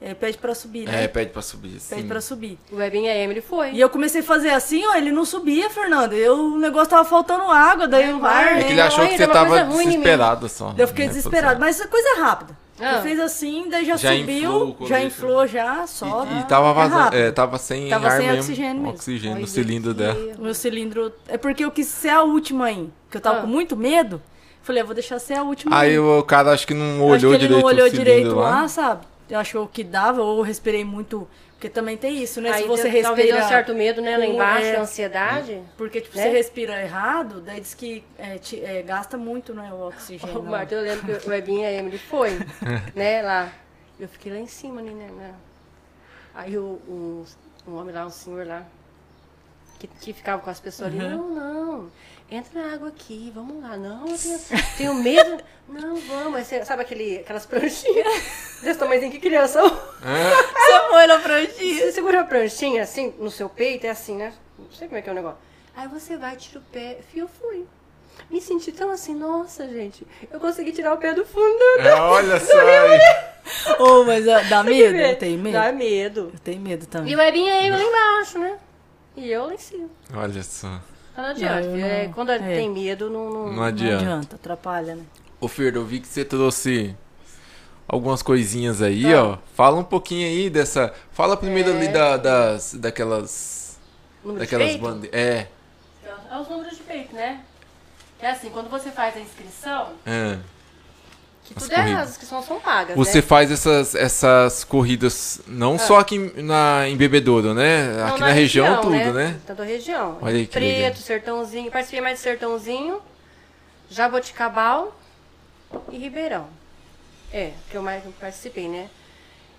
É, pede pra subir, né? É, pede pra subir. Sim. Pede pra subir. O Webin e a Emily foi. E eu comecei a fazer assim, ó, ele não subia, Fernanda. Eu, o negócio tava faltando água, daí o ar, É que ele achou que dá você tava desesperado só. Eu fiquei né, desesperado. Mas é coisa rápida. Ah. Fiz assim, daí já, Já subiu, inflou já inflou, já, sobe. E, e tava É vazando. É, tava sem Tava ar sem mesmo. oxigênio mesmo. Oxigênio no cilindro que dela. O meu cilindro. É porque eu quis ser a última aí. Que eu tava Ah. com muito medo. Falei, eu vou deixar ser a última Aí o cara acho que não Eu acho olhou que ele direito não olhou direito lá. lá, sabe? Eu achou que dava, ou eu respirei muito. Porque também tem isso, né? Aí Se você deu- talvez deu respira. um certo medo, né? Lá embaixo, é. a ansiedade. Porque, tipo, né? você respira errado, daí diz que é, te- é, gasta muito, né, o oxigênio. O Marta, eu lembro que o Webin e a Emily foi, né, lá. Eu fiquei lá em cima, ali, né? né. Aí o, um, um homem lá, um senhor lá, que, que ficava com as pessoas ali, não, não, entra na água aqui, vamos lá. Não, eu tenho, tenho medo. Não, vamos. Você- sabe aquele, aquelas pranchinhas desse tamanhozinho que criança? Você foi na pranchinha. Você segura a pranchinha assim, no seu peito, é assim, né? Não sei como é que é o negócio. Aí você vai, tira o pé. Fio, eu fui. Me senti tão assim, nossa, gente, eu consegui tirar o pé do fundo. É, olha só. Ô, mas dá medo? Eu tenho medo. Dá medo. Eu tenho medo E também. o Ebinha aí lá embaixo, né? E eu lá em cima. Olha só. Não adianta. Não, é, quando é. tem medo, não. não... Não Não adianta. adianta, atrapalha, né? Ô Fer, eu vi que você trouxe algumas coisinhas aí, ó. Fala um pouquinho aí dessa. Fala primeiro É. ali da, das. daquelas. Número daquelas bandeiras. É. É os números de peito, né? É assim, quando você faz a inscrição, é. Que tudo é, as inscrições são pagas. Você né? faz essas, essas corridas não só aqui em- na, em Bebedouro, né? Não, aqui na, região, tudo, né? né? Tanto a região. Olha aí que legal. Preto, Sertãozinho. Participei mais de Sertãozinho, Jaboticabal e Ribeirão. É, que eu mais participei, né?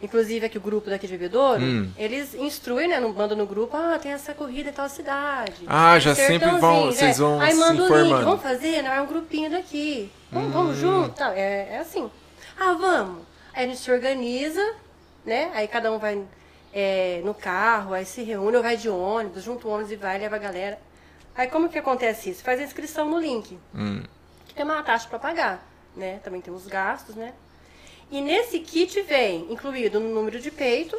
Inclusive aqui o grupo daqui de Bebedouro, Hum. eles instruem, né? Não mandam no grupo, ah, tem essa corrida em tal cidade. Ah, já sempre vão- Sertãozinho, vocês vão Aí manda o link, vamos fazer? Não, é um grupinho daqui. Vamos, vamos Hum. junto? Tal. É, é assim. Ah, vamos. Aí a gente se organiza, né? Aí cada um vai é, no carro, aí se reúne, ou vai de ônibus, junta o ônibus e vai, leva a galera. Aí como que acontece isso? Faz a inscrição no link, Hum. que tem uma taxa para pagar, né? Também tem os gastos, né? E nesse kit vem incluído no número de peito,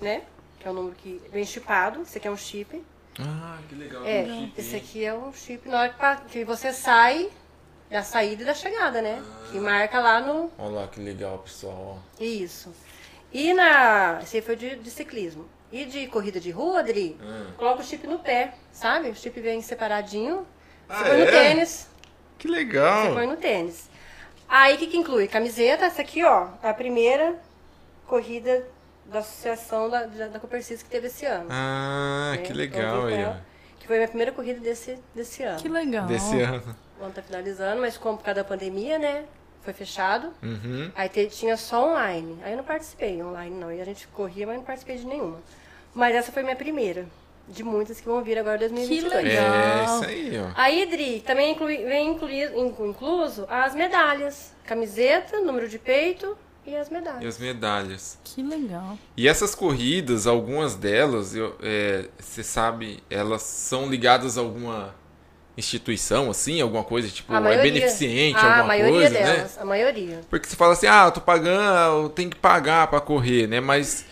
né? Que é o número que vem chipado, esse aqui é um chip. Ah, que legal. É, esse aqui é um chip na hora que você sai, da saída e da chegada, né? Que marca lá no. Olha lá que legal, pessoal. Isso. E na. Esse aí foi de, de ciclismo. E de corrida de rua, Adri, Hum. coloca o chip no pé, sabe? O chip vem separadinho. Você Ah, põe no é? tênis. Que Você legal. põe no tênis. Aí o que, que inclui? Camiseta, essa aqui, ó. A primeira corrida da associação da, da, da Copercis que teve esse ano. Ah, né? que Então, legal vim aí, ó. Que foi a minha primeira corrida desse, desse ano. Que legal. Desse ano. O ano tá finalizando, mas como por causa da pandemia, né? Foi fechado. Uhum. Aí te- tinha só online. Aí eu não participei online, não. E a gente corria, mas não participei de nenhuma. Mas essa foi minha primeira. De muitas que vão vir agora em 2022. Que legal. É, isso aí, ó. Aí, Dri, também inclui, vem incluir, inclu- incluso as medalhas. Camiseta, número de peito e as medalhas. E as medalhas. Que legal. E essas corridas, algumas delas, é, você sabe, elas são ligadas a alguma instituição, assim, alguma coisa, tipo, A é maioria- beneficente, Ah, alguma a maioria coisa, né? delas, a maioria. Porque você fala assim, ah, eu tô pagando, eu tenho que pagar pra correr, né? Mas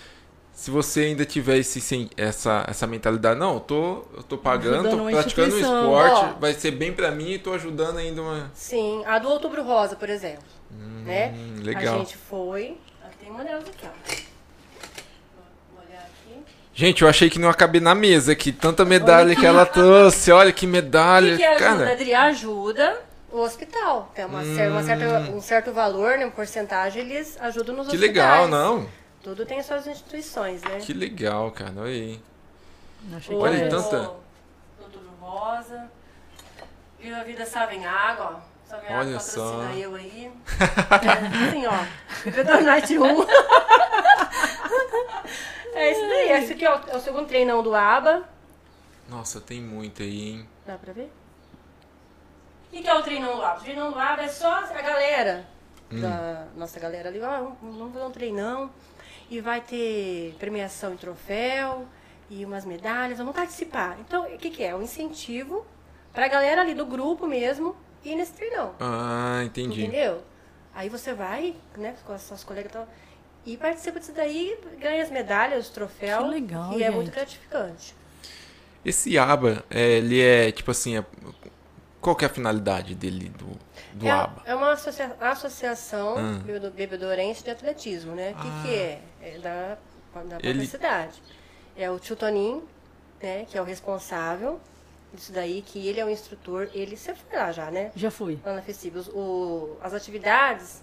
se você ainda tiver esse, essa, essa mentalidade, não, eu tô, eu tô pagando, Ajudando tô praticando um esporte, Ó. vai ser bem pra mim e tô ajudando ainda uma... Sim, a do Outubro Rosa, por exemplo. né? Hum, legal. A gente foi. Aqui tem uma delas aqui, ó. Vou olhar aqui. Gente, eu achei que não ia caber na mesa aqui, tanta medalha que ela trouxe, olha que medalha, que, que ajuda, cara. Adri? Ajuda o hospital. Tem uma, uma certa, um certo valor, né, uma porcentagem, eles ajudam nos Que hospitais. legal, não? Tudo tem as suas instituições, né? Que legal, cara, olha aí. Achei Olha, que o tanta- Outubro Rosa. Viva a Vida Salve em Água, ó. Olha Água só. eu aí. É, assim, ó. Bebedor Night 1. é isso daí. Esse aqui é o, é o segundo treinão do ABA. Nossa, tem muito aí, hein? Dá pra ver? O que, que é o treinão do ABA? O treinão do ABA é só a galera, da nossa galera ali, ó, vamos vamos fazer um treinão e vai ter premiação e troféu e umas medalhas, vamos participar. Então, o que, que é? Um incentivo pra galera ali do grupo mesmo ir nesse treinão. Ah, entendi. Entendeu? Aí você vai, né, com as suas colegas e tal, e participa disso daí, ganha as medalhas, os troféus, Que legal, e é muito gente. gratificante. Esse aba, é, ele é tipo assim, é- qual que é a finalidade dele do, do é, aba? é uma associa- associação Ah. bebedo- bebedorense de atletismo, né? O que, Ah. que é? É da, da própria Ele- cidade. É o tio Toninho, né, que é o responsável disso daí, que ele é o instrutor, ele, você foi lá já, né? Já fui. Lá na FECIB. Os- o- as atividades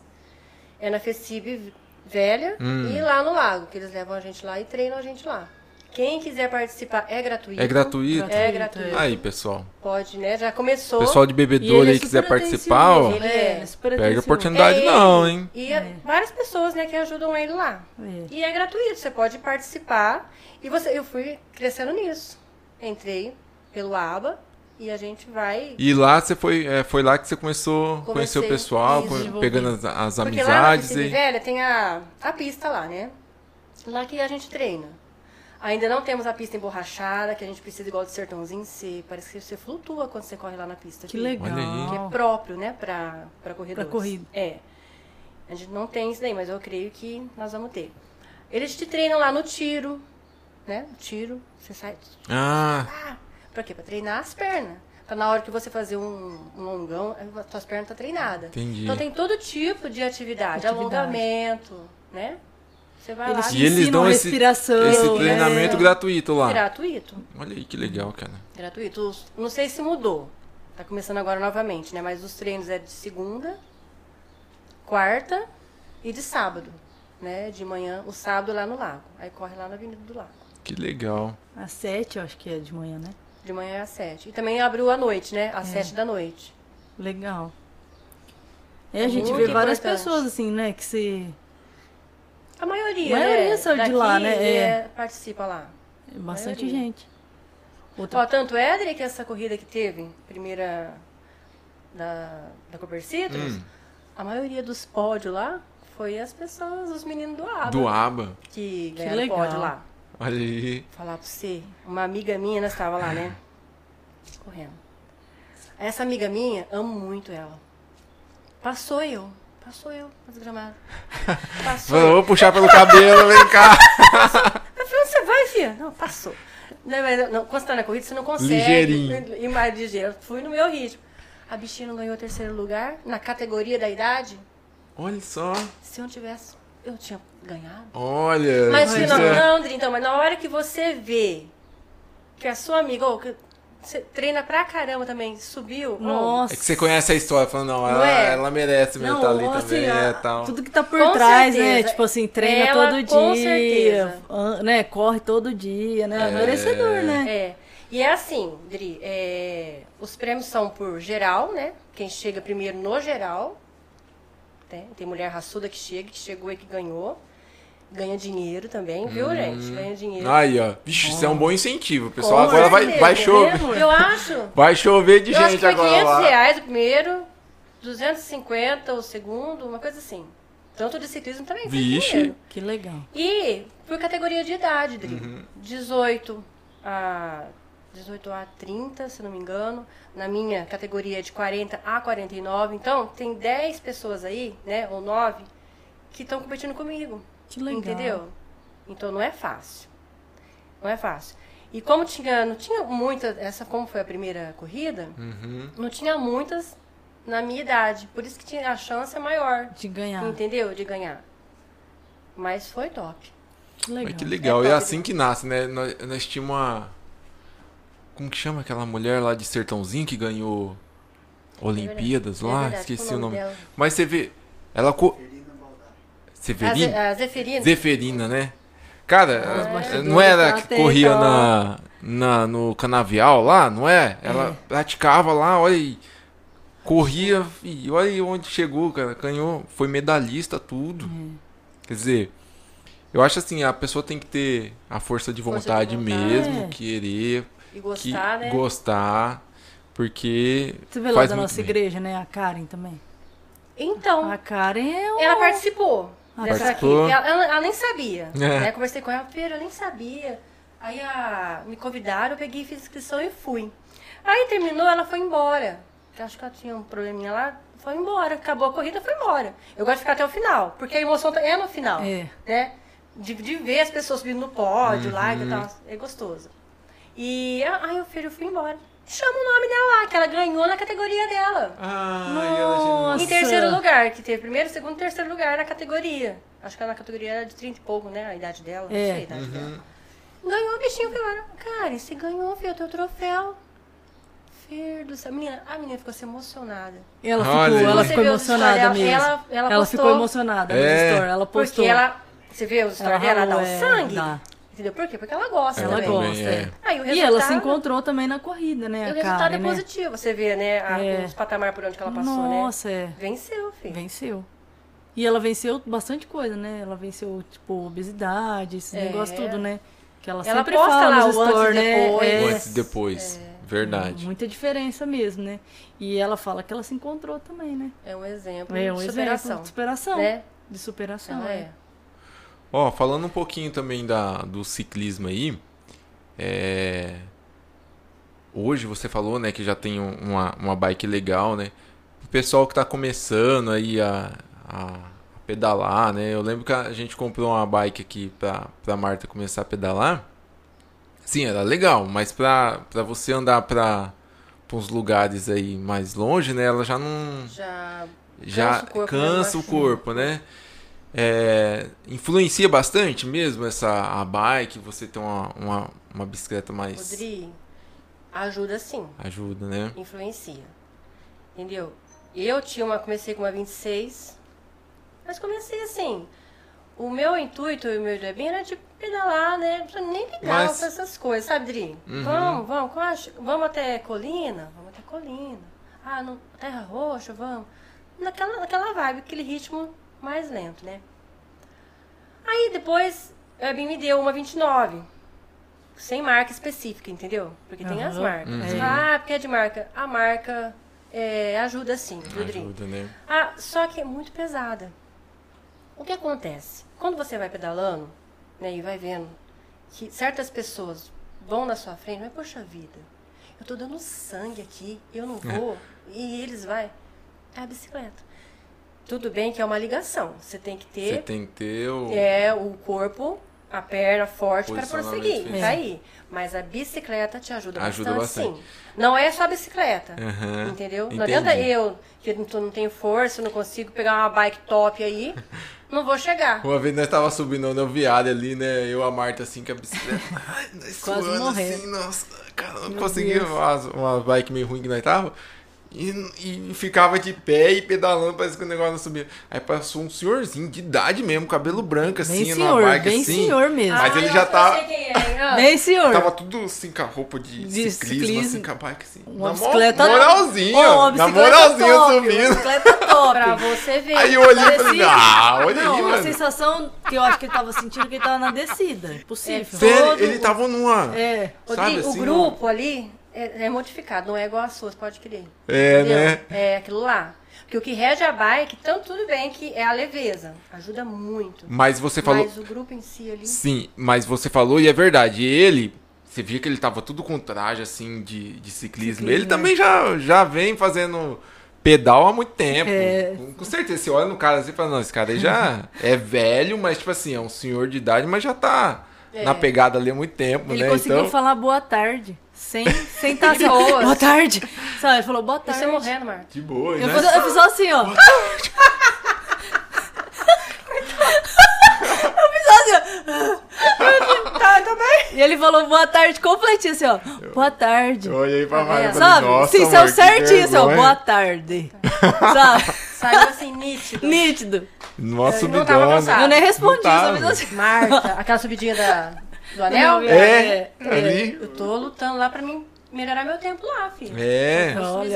é na FECIB velha Hum. e lá no lago, que eles levam a gente lá e treinam a gente lá. Quem quiser participar é gratuito. É gratuito? É Gratuito. Aí, pessoal. Pode, né? Já começou. Pessoal de bebedouro é aí quiser super participar, ó, É, é. é perde a atencioso. oportunidade É não, hein? E é várias pessoas, né, que ajudam ele lá. É. E é gratuito, você pode participar. E você, eu fui crescendo nisso. Entrei pelo ABA e a gente vai. E lá você foi, é, foi lá que você começou a conhecer o pessoal, isso, pegando as, as Porque lá na amizades e... Velha tem a, a pista lá, né? Lá que a gente treina. Ainda não temos a pista emborrachada, que a gente precisa igual de sertãozinho ser. Parece que você flutua quando você corre lá na pista. Que aqui. legal. Que é próprio, né, pra, pra corredores. Pra corrida. É. A gente não tem isso daí, mas eu creio que nós vamos ter. Eles te treinam lá no tiro, né? O tiro, você sai. Ah, Ah, pra quê? Pra treinar as pernas. Pra na hora que você fazer um, um longão, as tuas pernas tá treinadas. Entendi. Então tem todo tipo de atividade, Atividade. alongamento, né? Você vai Eles lá E eles dão a esse- esse é. treinamento gratuito lá. gratuito. Olha aí que legal, cara. Gratuito. Não sei se mudou. Tá começando agora novamente, né? Mas os treinos é de segunda, quarta e de sábado. Né? De manhã, o sábado lá no lago. Aí corre lá na Avenida do Lago. Que legal. Às sete, eu acho que é de manhã, né? De manhã é às sete. E também abriu à noite, né? É. Às sete da noite. Legal. É, a É gente muito vê várias importante. pessoas assim, né? Que se. A maioria, A maioria né? saiu de daqui, lá, né? É. é, participa lá. Bastante maioria. gente. Outra... Ó, tanto é, Adri, que essa corrida que teve, primeira da, da Copercitrus, Hum. a maioria dos pódios lá foi as pessoas, os meninos do ABA. Do aba. Que Que ganharam legal. pódio lá. Olha aí. Vou falar pra você, uma amiga minha, nós estava lá, né? Correndo. Essa amiga minha, amo muito ela. Passou eu. Passou eu, desgramado. Passou. Vou puxar pelo cabelo, vem cá. Eu falei, você vai, filha? Não, passou. Não, mas não, quando você tá na corrida, você não consegue Ligeirinho. ir mais ligeiro. Fui no meu ritmo. A bichinha não ganhou o terceiro lugar na categoria da idade. Olha só. Se eu não tivesse, eu tinha ganhado. Olha. Mas isso não, não, então, mas na hora que você vê que a sua amiga, ou que Você treina pra caramba também. Subiu. Nossa. É que você conhece a história, falando, não, Não ela, é? ela merece mesmo estar ali assim, também, a- é, tal. Tudo que tá por Com trás, né? certeza. Tipo assim, treina Ela, todo com dia, certeza. né? Corre todo dia, né? É. Merecedor, né? É. E é assim, Dri, é, os prêmios são por geral, né? Quem chega primeiro no geral. né? Tem mulher raçuda que chega, que chegou e que ganhou. Ganha dinheiro também, viu, Hum. gente? Ganha dinheiro. Aí, ó. Vixe, isso é um bom incentivo. O pessoal Com agora vai, certeza, vai né? chover. Eu acho. Vai chover de eu acho que gente foi agora 500 lá. reais o primeiro, 250 o segundo, uma coisa assim. Tanto de ciclismo também Vixe. Que legal. E por categoria de idade, Dri. Uhum. 18 a 18 a 30, se não me engano. Na minha categoria de 40 a 49. Então, tem 10 pessoas aí, né, ou 9, que estão competindo comigo. Que legal. Entendeu? Então não é fácil. Não é fácil. E como tinha, não tinha muita, essa como foi a primeira corrida, Uhum. não tinha muitas na minha idade. Por isso que tinha a chance é maior. De ganhar. Entendeu? De ganhar. Mas foi top. Que legal. Mas que legal. É É top, assim que nasce, né? Nós, nós tínhamos uma. Como que chama aquela mulher lá de Sertãozinho que ganhou Olimpíadas É lá? verdade, Esqueci o nome. dela? Mas você vê. Ela. Co... A, Ze Severina? a Zeferina. Zeferina, né? Cara, eh, não era tá que corria ó. na, na, no canavial lá, não é? Ela praticava lá, olha aí. Corria e olha aí onde chegou, cara. Ganhou, foi medalhista, tudo. Uhum. Quer dizer, eu acho assim, a pessoa tem que ter a força de Força de vontade, vontade. mesmo, É. querer, E que gostar, né? gostar, porque Você vê lá faz da nossa bem. igreja, né? A Karen também. Então, A Karen é o... ela participou dessa participou? aqui. Ela, ela- ela nem sabia. É. Né? Conversei com ela, Pedro, eu nem sabia. Aí a, me convidaram, eu peguei, fiz inscrição e fui. Aí terminou, ela foi embora. Eu Acho que ela tinha um probleminha lá, foi embora. Acabou a corrida, foi embora. Eu gosto de ficar até o final, porque a emoção tá- é no final. É. Né? De, de ver as pessoas subindo no pódio lá Uhum. e tal. É gostoso. E aí o filho foi embora. Chama o nome dela lá, que ela ganhou na categoria dela. Ela Nossa. Em terceiro lugar, que teve primeiro, segundo e terceiro lugar na categoria. Acho que ela na categoria era de 30 e pouco, né? A idade dela, não É. sei a idade dela. Ganhou o bichinho, lá. Cara, você ganhou, o teu troféu. Fer do céu. Menina, a menina ficou assim, emocionada. Ela Olha ficou, ela Você ficou emocionada stories mesmo. dela, ela- ela ela postou. ficou emocionada É. no story. Ela postou. Porque ela. Você vê os stories dela, ela dá o é, sangue. dá. Entendeu? Por quê? Porque ela gosta Ela Ela também. gosta. é. é. Aí o E ela se resultado- encontrou também na corrida, né? E o resultado Karen, é né? positivo. Você vê, né? A, É. Os patamar por onde que ela passou, né? Nossa, é. Venceu, filho. Venceu. E ela venceu bastante coisa, né? Ela venceu, tipo, obesidade, esses É. negócios tudo, né? Que ela, Ela sempre posta fala lá nos o antes stories, né? depois. É, Antes e depois. Verdade. Muita diferença mesmo, né? E ela fala que ela se encontrou também, né? É um exemplo É um de exemplo superação. de superação. Né? De superação. Ela é. Ó, falando um pouquinho também da, do ciclismo aí, é... hoje você falou, né, que já tem um- uma, uma bike legal, né? O pessoal que tá começando aí a, a pedalar, né? Eu lembro que a gente comprou uma bike aqui pra, pra Marta começar a pedalar. Sim, era legal, mas pra, pra você andar pra, pra uns lugares aí mais longe, né? Ela já não Já já Cansa o corpo, né, cansa o baixinho. corpo, né? É, influencia bastante mesmo essa a bike, você ter uma, uma, uma bicicleta mais Rodri, ajuda sim, ajuda, né? influencia. Entendeu? Eu tinha uma, comecei com uma 26, mas comecei assim. O meu intuito e o meu ideia era de pedalar, né? Não nem ligar Mas- pra essas coisas, sabe, Dri? Uhum. Vamos, vamos, vamos até Colina? Vamos até Colina. Ah, no Terra Roxa, vamos. Naquela, naquela vibe, aquele ritmo mais lento, né? Aí depois a Bim me deu uma 29. Sem marca específica, entendeu? Porque tem as marcas. Uhum. Você fala, Ah, porque é de marca. A marca é, ajuda sim? Ajuda, né? Ah, só que é muito pesada. O que acontece? Quando você vai pedalando, né, e vai vendo que certas pessoas vão na sua frente, mas poxa vida, eu tô dando sangue aqui, eu não vou, e eles vai. É a bicicleta. Tudo bem que é uma ligação. Você tem que Você ter tem que ter o é, o corpo, a perna forte para prosseguir, tá aí. Mas a bicicleta te ajuda, Ajuda bastante, bastante. sim. Não é só a bicicleta, Aham, entendeu? Não entendi. adianta eu, que não, não tenho força, não consigo pegar uma bike top aí, não vou chegar. Uma vez nós tava subindo no viário ali, né? Eu a Marta assim com a bicicleta. Ai, nós Quase suando morrendo. assim, nossa, cara, não conseguia uma, uma bike meio ruim que nós tava. E, e ficava de pé e pedalando, parece que o negócio não subia. Aí passou um senhorzinho de idade mesmo, cabelo branco assim, Bem numa senhor, bike bem assim. senhor mesmo. Mas Ah, ele já que tá- é. Bem senhor. Tava tudo assim com a roupa de, De ciclismo, ciclismo. assim, com a bike assim. Uma na mo- bicicleta moralzinha, Ó, uma na moralzinha top, Uma subindo. bicicleta top. Pra você ver. Aí eu olhei e falei, ah, olha Não, aí, a mano. sensação que eu acho que ele tava sentindo que ele tava na descida. Impossível. Sério, todo- ele tava numa... É. Sabe Rodrigo, assim, o grupo ali é, é modificado, não é igual a sua, você pode crer. É, Entendeu? né? É aquilo lá. Porque o que rege a bike, tanto tudo bem que é a leveza. Ajuda muito. Mas você falou... Mas o grupo em si ali. Sim, mas você falou e é verdade. Ele, você via que ele tava tudo com traje assim de, de ciclismo. Ciclismo, ele é. também já, já vem fazendo pedal há muito tempo. É. Com, certeza, você olha no cara assim e fala, não, esse cara aí já é velho, mas tipo assim, é um senhor de idade, mas já tá É. na pegada ali há muito tempo, Ele né? conseguiu Então, falar boa tarde. Sem sem estar assim, boa tarde. Sabe, ele falou boa tarde. você morrendo, Marta. de boa, Eu né? fiz, eu fiz só assim, ó. eu fiz só assim, ó. Tá, tá bem. E ele falou boa tarde completinho, assim, ó. Boa tarde. Eu olhei pra Tá Maria e Sabe? nossa, Sim, amor, saiu certinho, assim, ó. Boa tarde. Sabe? Saiu assim, nítido. Nítido. Nossa, subidona. Eu nem respondi, só fiz assim. Marta, aquela subidinha da, do anel. Não, É, É, ali. Eu tô lutando lá pra mim melhorar meu tempo lá, filho. É, Eu vou subir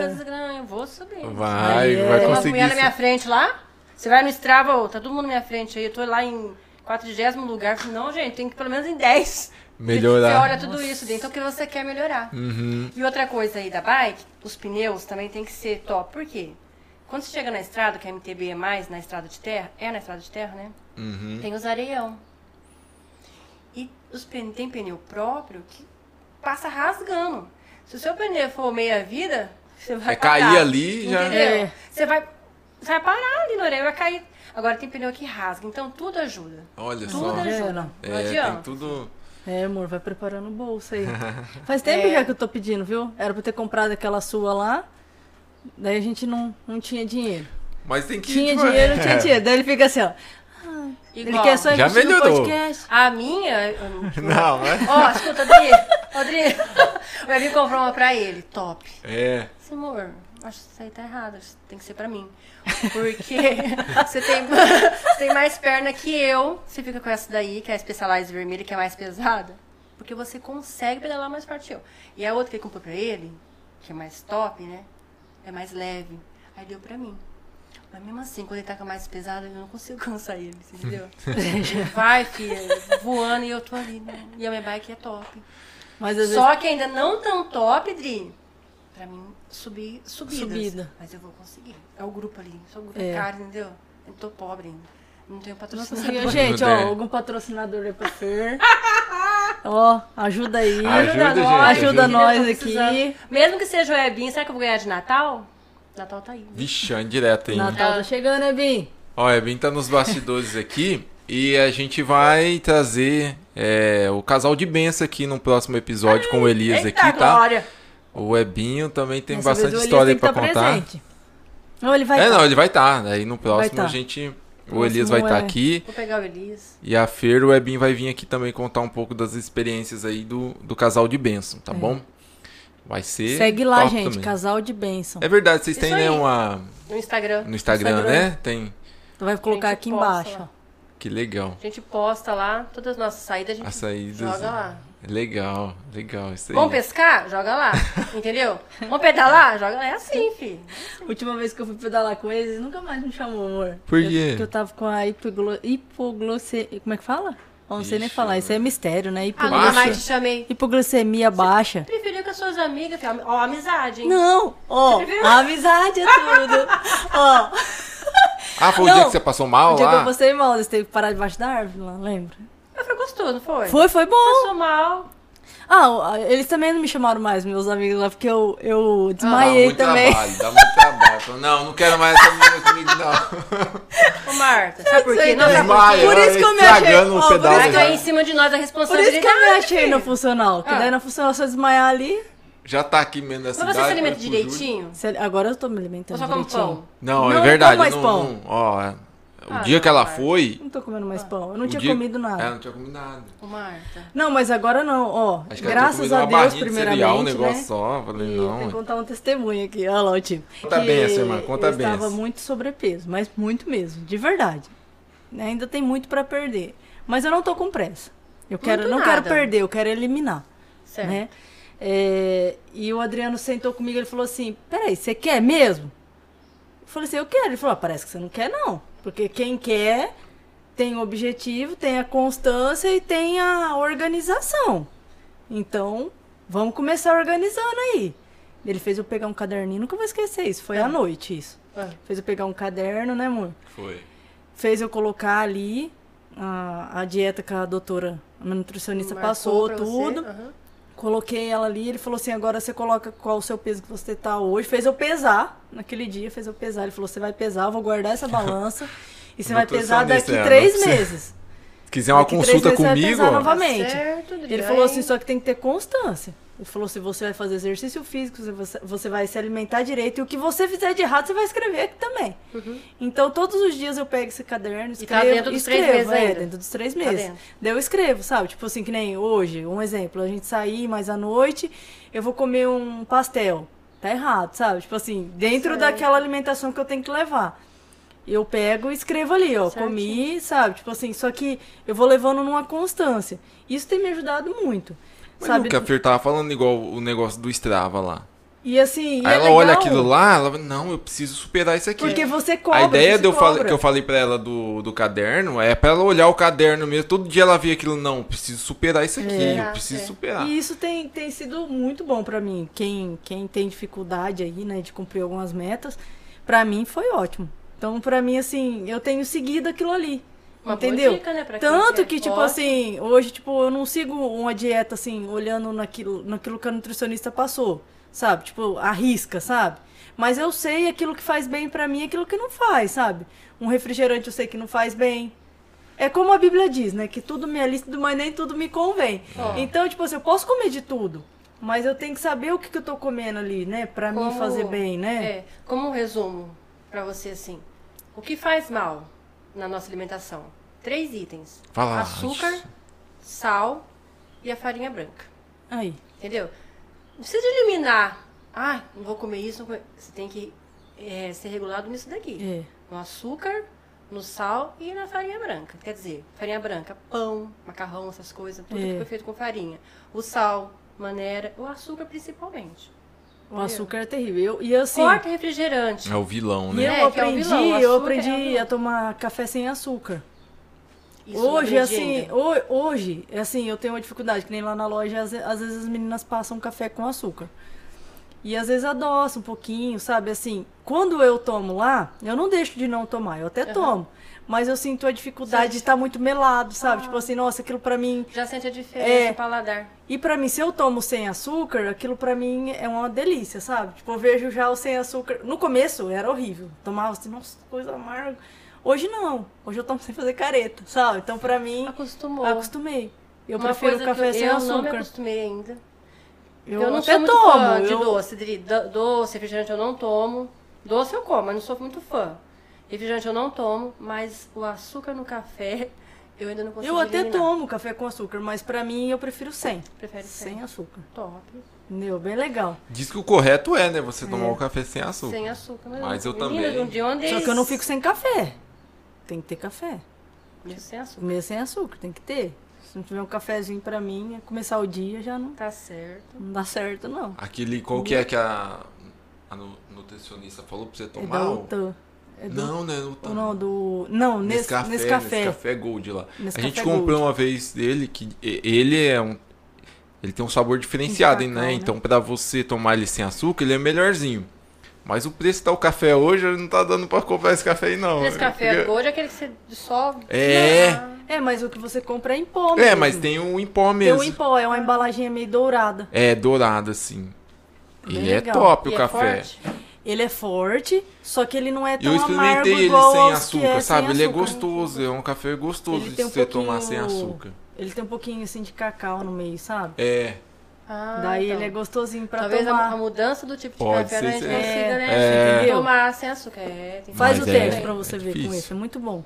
eu vou subir. vai, é. vai Tem uma conseguir. mulher na minha frente lá. Você vai no Strava, tá todo mundo na minha frente aí. Eu tô lá em 40 lugar. Falei, não, gente, tem que ir pelo menos em 10. Melhorar. Você olha tudo isso, então o que você quer melhorar. Uhum. E outra coisa aí da bike, os pneus também tem que ser top. Por quê? Quando você chega na estrada, que a MTB é mais na estrada de terra, é na estrada de terra, né? Uhum. Tem os areião. E os pneus, tem pneu próprio que passa rasgando. Se o seu pneu for meia vida, você vai É cair parar, ali, já- Entendeu? É. Você vai, você vai parar ali no areia, vai cair. Agora tem pneu que rasga, então tudo ajuda. Olha Tudo só. ajuda. não. Não É, tem adianta. tudo. É, amor, vai preparando o bolso aí. Faz tempo É. já que eu tô pedindo, viu? Era pra ter comprado aquela sua lá. Daí a gente não, não tinha dinheiro. Mas tem que. Tinha tipo, dinheiro, não é. tinha dinheiro. Daí ele fica assim, ó. Ele Igual. quer só Já investir no melhorou. podcast. A minha. não- né? Ó, escuta, Adri. Adri. O Evi comprou uma pra ele, top. É. Esse amor, acho que isso aí tá errado. Tem que ser pra mim. Porque você tem, você tem mais perna que eu. Você fica com essa daí, que é a Specialized vermelha, que é mais pesada. Porque você consegue pedalar mais forte que eu. E a outra que ele comprou pra ele, que é mais top, né? É mais leve. Aí deu pra mim. Mas mesmo assim, quando ele tá com a mais pesada, eu não consigo cansar ele, entendeu? Ele vai, filha, voando e eu tô ali, né? E a minha bike é top. Mas às Só que ainda não tão top, Dri, pra mim subir subidas. Subida. Mas eu vou conseguir. É o grupo ali. Sou o grupo É. cara, entendeu? Eu tô pobre ainda. Não tenho vezes... patrocinador. Nossa, gente, ó, algum patrocinador aí pra Fer. ó, ajuda aí. Ajuda, gente, Ajuda ajuda. nós aqui. precisando. Mesmo que seja o Ebinho, será que eu vou ganhar de Natal? Natal tá aí. Vixe, direto aí. Natal tá chegando, né, Bim? Ó, Ebin tá nos bastidores aqui e a gente vai trazer é, o casal de benção aqui no próximo episódio com o Elias Eita, aqui, tá? Glória! O Ebinho também tem Dessa bastante história pra tá contar. presente. Não, ele vai é, tá. não, ele vai estar. Aí no próximo tá. a gente. O Próximo Elias vai estar é- aqui. Vou pegar o Elias. E a Fer, o Ebin vai vir aqui também contar um pouco das experiências aí do, do casal de benção, tá bom? Vai ser. É. Segue lá, top gente. também. Casal de bênção. É verdade, vocês Isso têm né, aí. uma. No Instagram. No Instagram, Instagram. né? Tem. Vai colocar aqui posta embaixo, lá. Que legal. A gente posta lá, todas as nossas saídas a gente As saídas. joga lá. Legal, legal. Isso aí. Vamos pescar? Joga lá. Entendeu? Vamos pedalar? Joga lá. É assim, filho. Última vez que eu fui pedalar com eles, nunca mais me chamou, amor. Por Eu- quê? Porque eu tava com a hipoglo... hipoglucemia. Como é que fala? Eu não sei nem Ixi, falar, isso é mistério, né? Ah, Hipoglucemia, nunca Baixa. mais te chamei. hipoglucemia baixa. Com as suas amigas. Ó, amizade, hein? Não, ó, amizade é tudo. ó, Ah, foi o Não. dia que você passou mal o dia que lá? eu postei mal, você teve que parar debaixo da árvore lá, lembra? Mas foi gostoso, não foi? Foi, foi bom. Passou mal. Ah, eles também não me chamaram mais, meus amigos lá, porque eu, eu Dá desmaiei muito também. trabalho, dá muito trabalho. Não, não quero mais essa menina comigo, não. Ô, Marta, sabe por quê? Não, por Desmaia? Por isso que eu me achei- estragando ó, por isso que já. cair em cima de nós a Por responsabilidade. isso que eu me achei no funcional, que Ah. daí na funcional, se eu desmaiar ali... Já tá aqui mesmo Mas cidade. você se alimenta Júlio. direitinho? se- Agora eu tô me Ou alimentando só come direitinho. pão? Não, Não, é verdade. como mais não- pão. não- ó, O Ah, dia não, que ela Marta. foi. Não tô comendo mais pão. Eu não tinha dia- comido nada. Ela não tinha comido nada. Ô, Marta. Não, mas agora não, ó. Acho que ela graças a Deus, primeiramente, cereal, um negócio né? só. Falei, E não. tem que ué. contar um testemunho aqui. Olha lá o time. Conta Que bem essa, irmã, conta eu bem estava essa. muito sobrepeso, mas muito mesmo, de verdade. Né, Ainda tem muito pra perder. Mas eu não tô com pressa. Eu quero, Muito não quero nada. perder, eu quero eliminar. Certo. Né? É, e o Adriano sentou comigo e falou assim: Peraí, você quer mesmo? Eu falei assim: Eu quero. Ele falou: ah, Parece que você não quer, não. Porque quem quer tem o objetivo, tem a constância e tem a organização. Então, vamos começar organizando aí. Ele fez eu pegar um caderninho, nunca vou esquecer isso. Foi à noite isso. Ah. Fez eu pegar um caderno, né, amor? Foi. Fez eu colocar ali a, a dieta que a doutora, a nutricionista Marcou passou, você, tudo. Coloquei ela ali, ele falou assim, agora você coloca qual o seu peso que você tá hoje. Fez eu pesar, naquele dia fez eu pesar. Ele falou, você vai pesar, eu vou guardar essa balança. e você vai pesar daqui é, três meses. Se quiser uma Daqui três consulta meses você vai comigo, pesar novamente. Tá certo. Ele falou assim, só que tem que ter constância. Ele falou, se você vai fazer exercício físico, se você, você vai se alimentar direito, e o que você fizer de errado, você vai escrever aqui também. Então, todos os dias eu pego esse caderno, Uhum. tá escrevo, dentro dos três escrevo, meses é, ainda? dentro dos três Tá meses. dentro. Daí eu escrevo, sabe? Tipo assim, que nem hoje, um exemplo, a gente sair mais à noite, eu vou comer um pastel. Tá errado, sabe? Tipo assim, dentro daquela alimentação que eu tenho que levar. Eu pego e escrevo ali, ó, Certinho. comi, sabe? Tipo assim, só que eu vou levando numa constância. Isso tem me ajudado muito. Mas sabe? o que a Fer tava falando igual o negócio do Strava lá. E assim, e Aí é ela olha legal, aquilo lá, ela fala, não, eu preciso superar isso aqui. Porque você cobra. a ideia de eu que eu falei pra ela do, do caderno é pra ela olhar o caderno mesmo. Todo dia ela via aquilo, não, eu preciso superar isso aqui, É. eu preciso É. superar. E isso tem, tem sido muito bom pra mim. Quem, quem tem dificuldade aí, né, de cumprir algumas metas, pra mim foi ótimo. Então, pra mim, assim, eu tenho seguido aquilo ali. Uma entendeu? dica, né, Tanto que, tipo forte. assim, hoje, tipo, eu não sigo uma dieta, assim, olhando naquilo, naquilo que a nutricionista passou, sabe? Tipo, arrisca, sabe? Mas eu sei aquilo que faz bem pra mim e aquilo que não faz, sabe? Um refrigerante eu sei que não faz bem. É como a Bíblia diz, né? Que tudo me é lícito, mas nem tudo me convém. Então, tipo assim, eu posso comer de tudo. Mas eu tenho que saber o que, que eu tô comendo ali, né? Pra mim Como- fazer bem, né? É, como um resumo pra você assim. O que faz mal na nossa alimentação? Três itens: Fala. açúcar, sal e a farinha branca. Aí. Entendeu? Não precisa eliminar. Ah, não vou comer isso. Não vou comer. Você tem que é, ser regulado nisso daqui. É. No açúcar, no sal e na farinha branca. Quer dizer, farinha branca, pão, macarrão, essas coisas, tudo É. que foi feito com farinha. O sal, maneira, o açúcar principalmente. O açúcar é terrível. Eu, e assim. Corta refrigerante. É o vilão, E né? eu É, é aprendi, vilão, eu é o aprendi vilão. a tomar café sem açúcar. Isso eu hoje, assim, hoje, assim, eu tenho uma dificuldade, que nem lá na loja, às, às vezes as meninas passam café com açúcar. E às vezes adoça um pouquinho, sabe? Assim, quando eu tomo lá, eu não deixo de não tomar, eu até Aham. tomo. Mas eu sinto a dificuldade de estar muito melado, sabe? Ah. Tipo assim, nossa, aquilo pra mim. Já sente a diferença É. no paladar. E pra mim, se eu tomo sem açúcar, aquilo pra mim é uma delícia, sabe? Tipo, eu vejo já o sem açúcar. No começo era horrível. Tomava assim, nossa, coisa amarga. Hoje não. Hoje eu tomo sem fazer careta, sabe? Então pra mim, Acostumou. acostumei. Eu Uma prefiro café sem eu não me açúcar. acostumei ainda. Eu, Eu, não até sou tomo. de eu- doce. Do- Doce, refrigerante eu não tomo. Doce eu como, mas não sou muito fã. Refrigerante eu não tomo, mas o açúcar no café eu ainda não consigo Eu até eliminar. tomo café com açúcar, mas pra mim eu prefiro sem. Prefere Sem sem. açúcar. Top. Entendeu? Bem legal. Diz que o correto é, né? Você tomar o café sem açúcar. Sem açúcar. Mas eu Menina, também. Dia eu andei Só que eu não fico sem café. Tem que ter café. Mesmo sem açúcar. Mesmo sem açúcar, tem que ter. Se não tiver um cafezinho pra mim, é começar o dia já não, Tá certo. não dá certo, não. Aquele, qual que é que a, a nu- nutricionista falou pra você É tomar? da o- Utan. É do, Não, né? ou não, do. Não, nesse, Nesse café, nesse nesse café. café Gold lá. Nesse a gente café comprou Gold. uma vez dele que ele é um ele tem um sabor diferenciado, cacau, né? né? Então pra você tomar ele sem açúcar, ele é melhorzinho. Mas o preço que tá o café hoje, não tá dando pra comprar esse café aí não. Esse café Porque- gold é aquele que você dissolve. É. Ah, É, mas o que você compra é em pó É, mesmo. mas tem o em pó Tem mesmo. o em pó, é uma embalagem meio dourada. É dourado assim. Bem Ele é legal. top e o é café. forte? Ele é forte, só que ele não é tão eu amargo experimentei ele igual sem açúcar, é sabe? sem Ele é açúcar. gostoso, é um café gostoso Ele de um você tomar sem pouquinho- açúcar. Ele tem um pouquinho assim de cacau no meio, sabe? É. Ah, Daí então. ele é gostosinho pra Talvez a, tomar. a mudança do tipo de Pode café ser a gente né? É. Entendeu? Tomar sem açúcar. É, tem que Faz o é- teste pra você é ver com isso, é muito bom.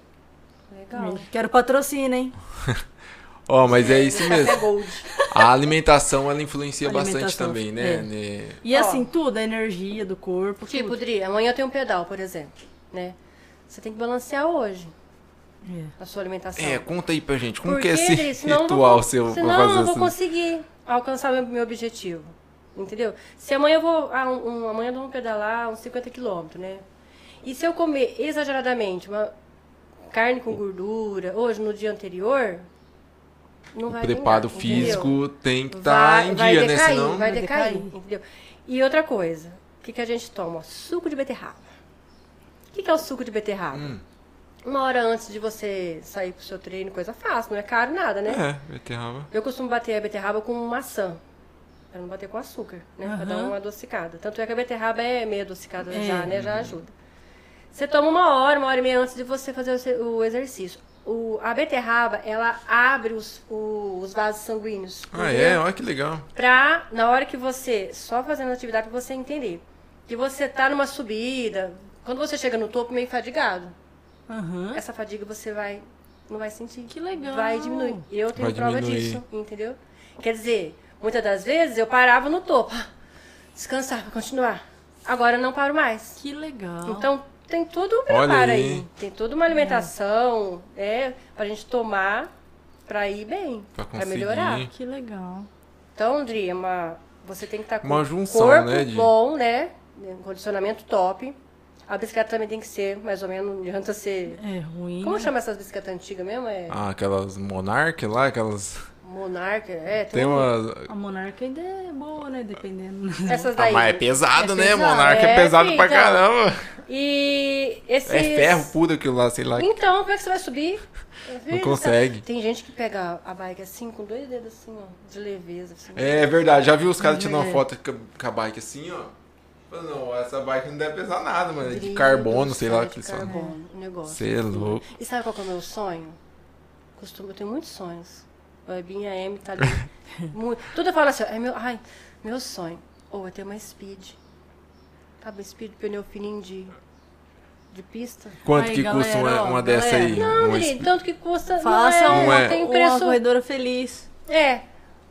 Legal. Quero patrocínio, hein? Ó, mas é isso mesmo. A alimentação, ela influencia bastante Alimentação, também, né? é. E assim, tudo, a energia do corpo. Tipo, tudo. Dri, amanhã tem um pedal, por exemplo, né? Você tem que balancear hoje É. a sua alimentação. É, conta aí pra gente, como Porque, que é esse senão eu ritual vou- seu pra senão eu fazer não vou assim? conseguir alcançar meu, meu objetivo. Entendeu? Se amanhã eu vou. Ah, um, um- amanhã eu vou pedalar uns 50 quilômetros, né? E se eu comer exageradamente uma carne com gordura, hoje, no dia anterior, não vai preparo vingar, entendeu? físico tem que estar em vai dia, né? decair, Senão... Vai Vai decair, entendeu? E outra coisa, o que, que a gente toma? Suco de beterraba. O que, que é o suco de beterraba? Hum. Uma hora antes de você sair pro seu treino, coisa fácil, não é caro nada, né? É, beterraba. Eu costumo bater a beterraba com maçã. Pra não bater com açúcar, né? Pra dar uma adocicada. Tanto é que a beterraba é meio adocicada É. já, né? Já ajuda. Você toma uma hora, uma hora e meia antes de você fazer o exercício. O, a beterraba, ela abre os, o- os vasos sanguíneos. Ah, entendeu? é? Olha que legal. Pra, na hora que você, só fazendo a atividade pra você entender, que você tá numa subida, quando você chega no topo meio fadigado, Aham. essa fadiga você vai, não vai sentir. Que legal. Vai diminuir. Eu tenho Vai prova diminuir. disso, entendeu? Quer dizer, muitas das vezes eu parava no topo, descansar pra continuar. Agora eu não paro mais. Que legal. Então tem tudo um preparo aí. aí. Tem toda uma alimentação, é, pra gente tomar pra ir bem, Pra pra, melhorar. Que legal. Então, André, é uma, você tem que estar com Uma um junção, corpo né, de- bom, né? Um condicionamento top. A bicicleta também tem que ser, mais ou menos, não adianta ser... É ruim. Como né? chama essas bicicletas antigas mesmo? É Ah, aquelas Monarch lá, aquelas... Monarca, é. Tem um- uma... A monarca ainda é boa, né? Dependendo. Essas Ah, daí. mas é pesado, É né? pesado, Monarch é, é, pesado pra então. caramba. E esses... É ferro puro aquilo lá, sei lá. Então, como é que você vai subir? Filho, consegue. Tem gente que pega a bike assim, com dois dedos assim, ó, de leveza. Assim. É verdade, já vi os caras tirando uma É. foto com a- bike assim, ó. Não, essa bike não deve pesar nada, mano. É de carbono, sei lá que carbono, o negócio. Você é louco. E sabe qual que é o meu sonho? Costumo, eu tenho muitos sonhos. A Ebinha M tá ali. muito, tudo eu falo assim, é meu, ai, meu sonho. Ou eu tenho uma speed. Sabe, speed, pneu fininho de, de pista. Quanto Aí, que custa galera, uma, ó, uma dessa galera. aí? Não, Uma sp- tanto que custa. Faça não, é, Não é. não uma preço. corredora feliz. É.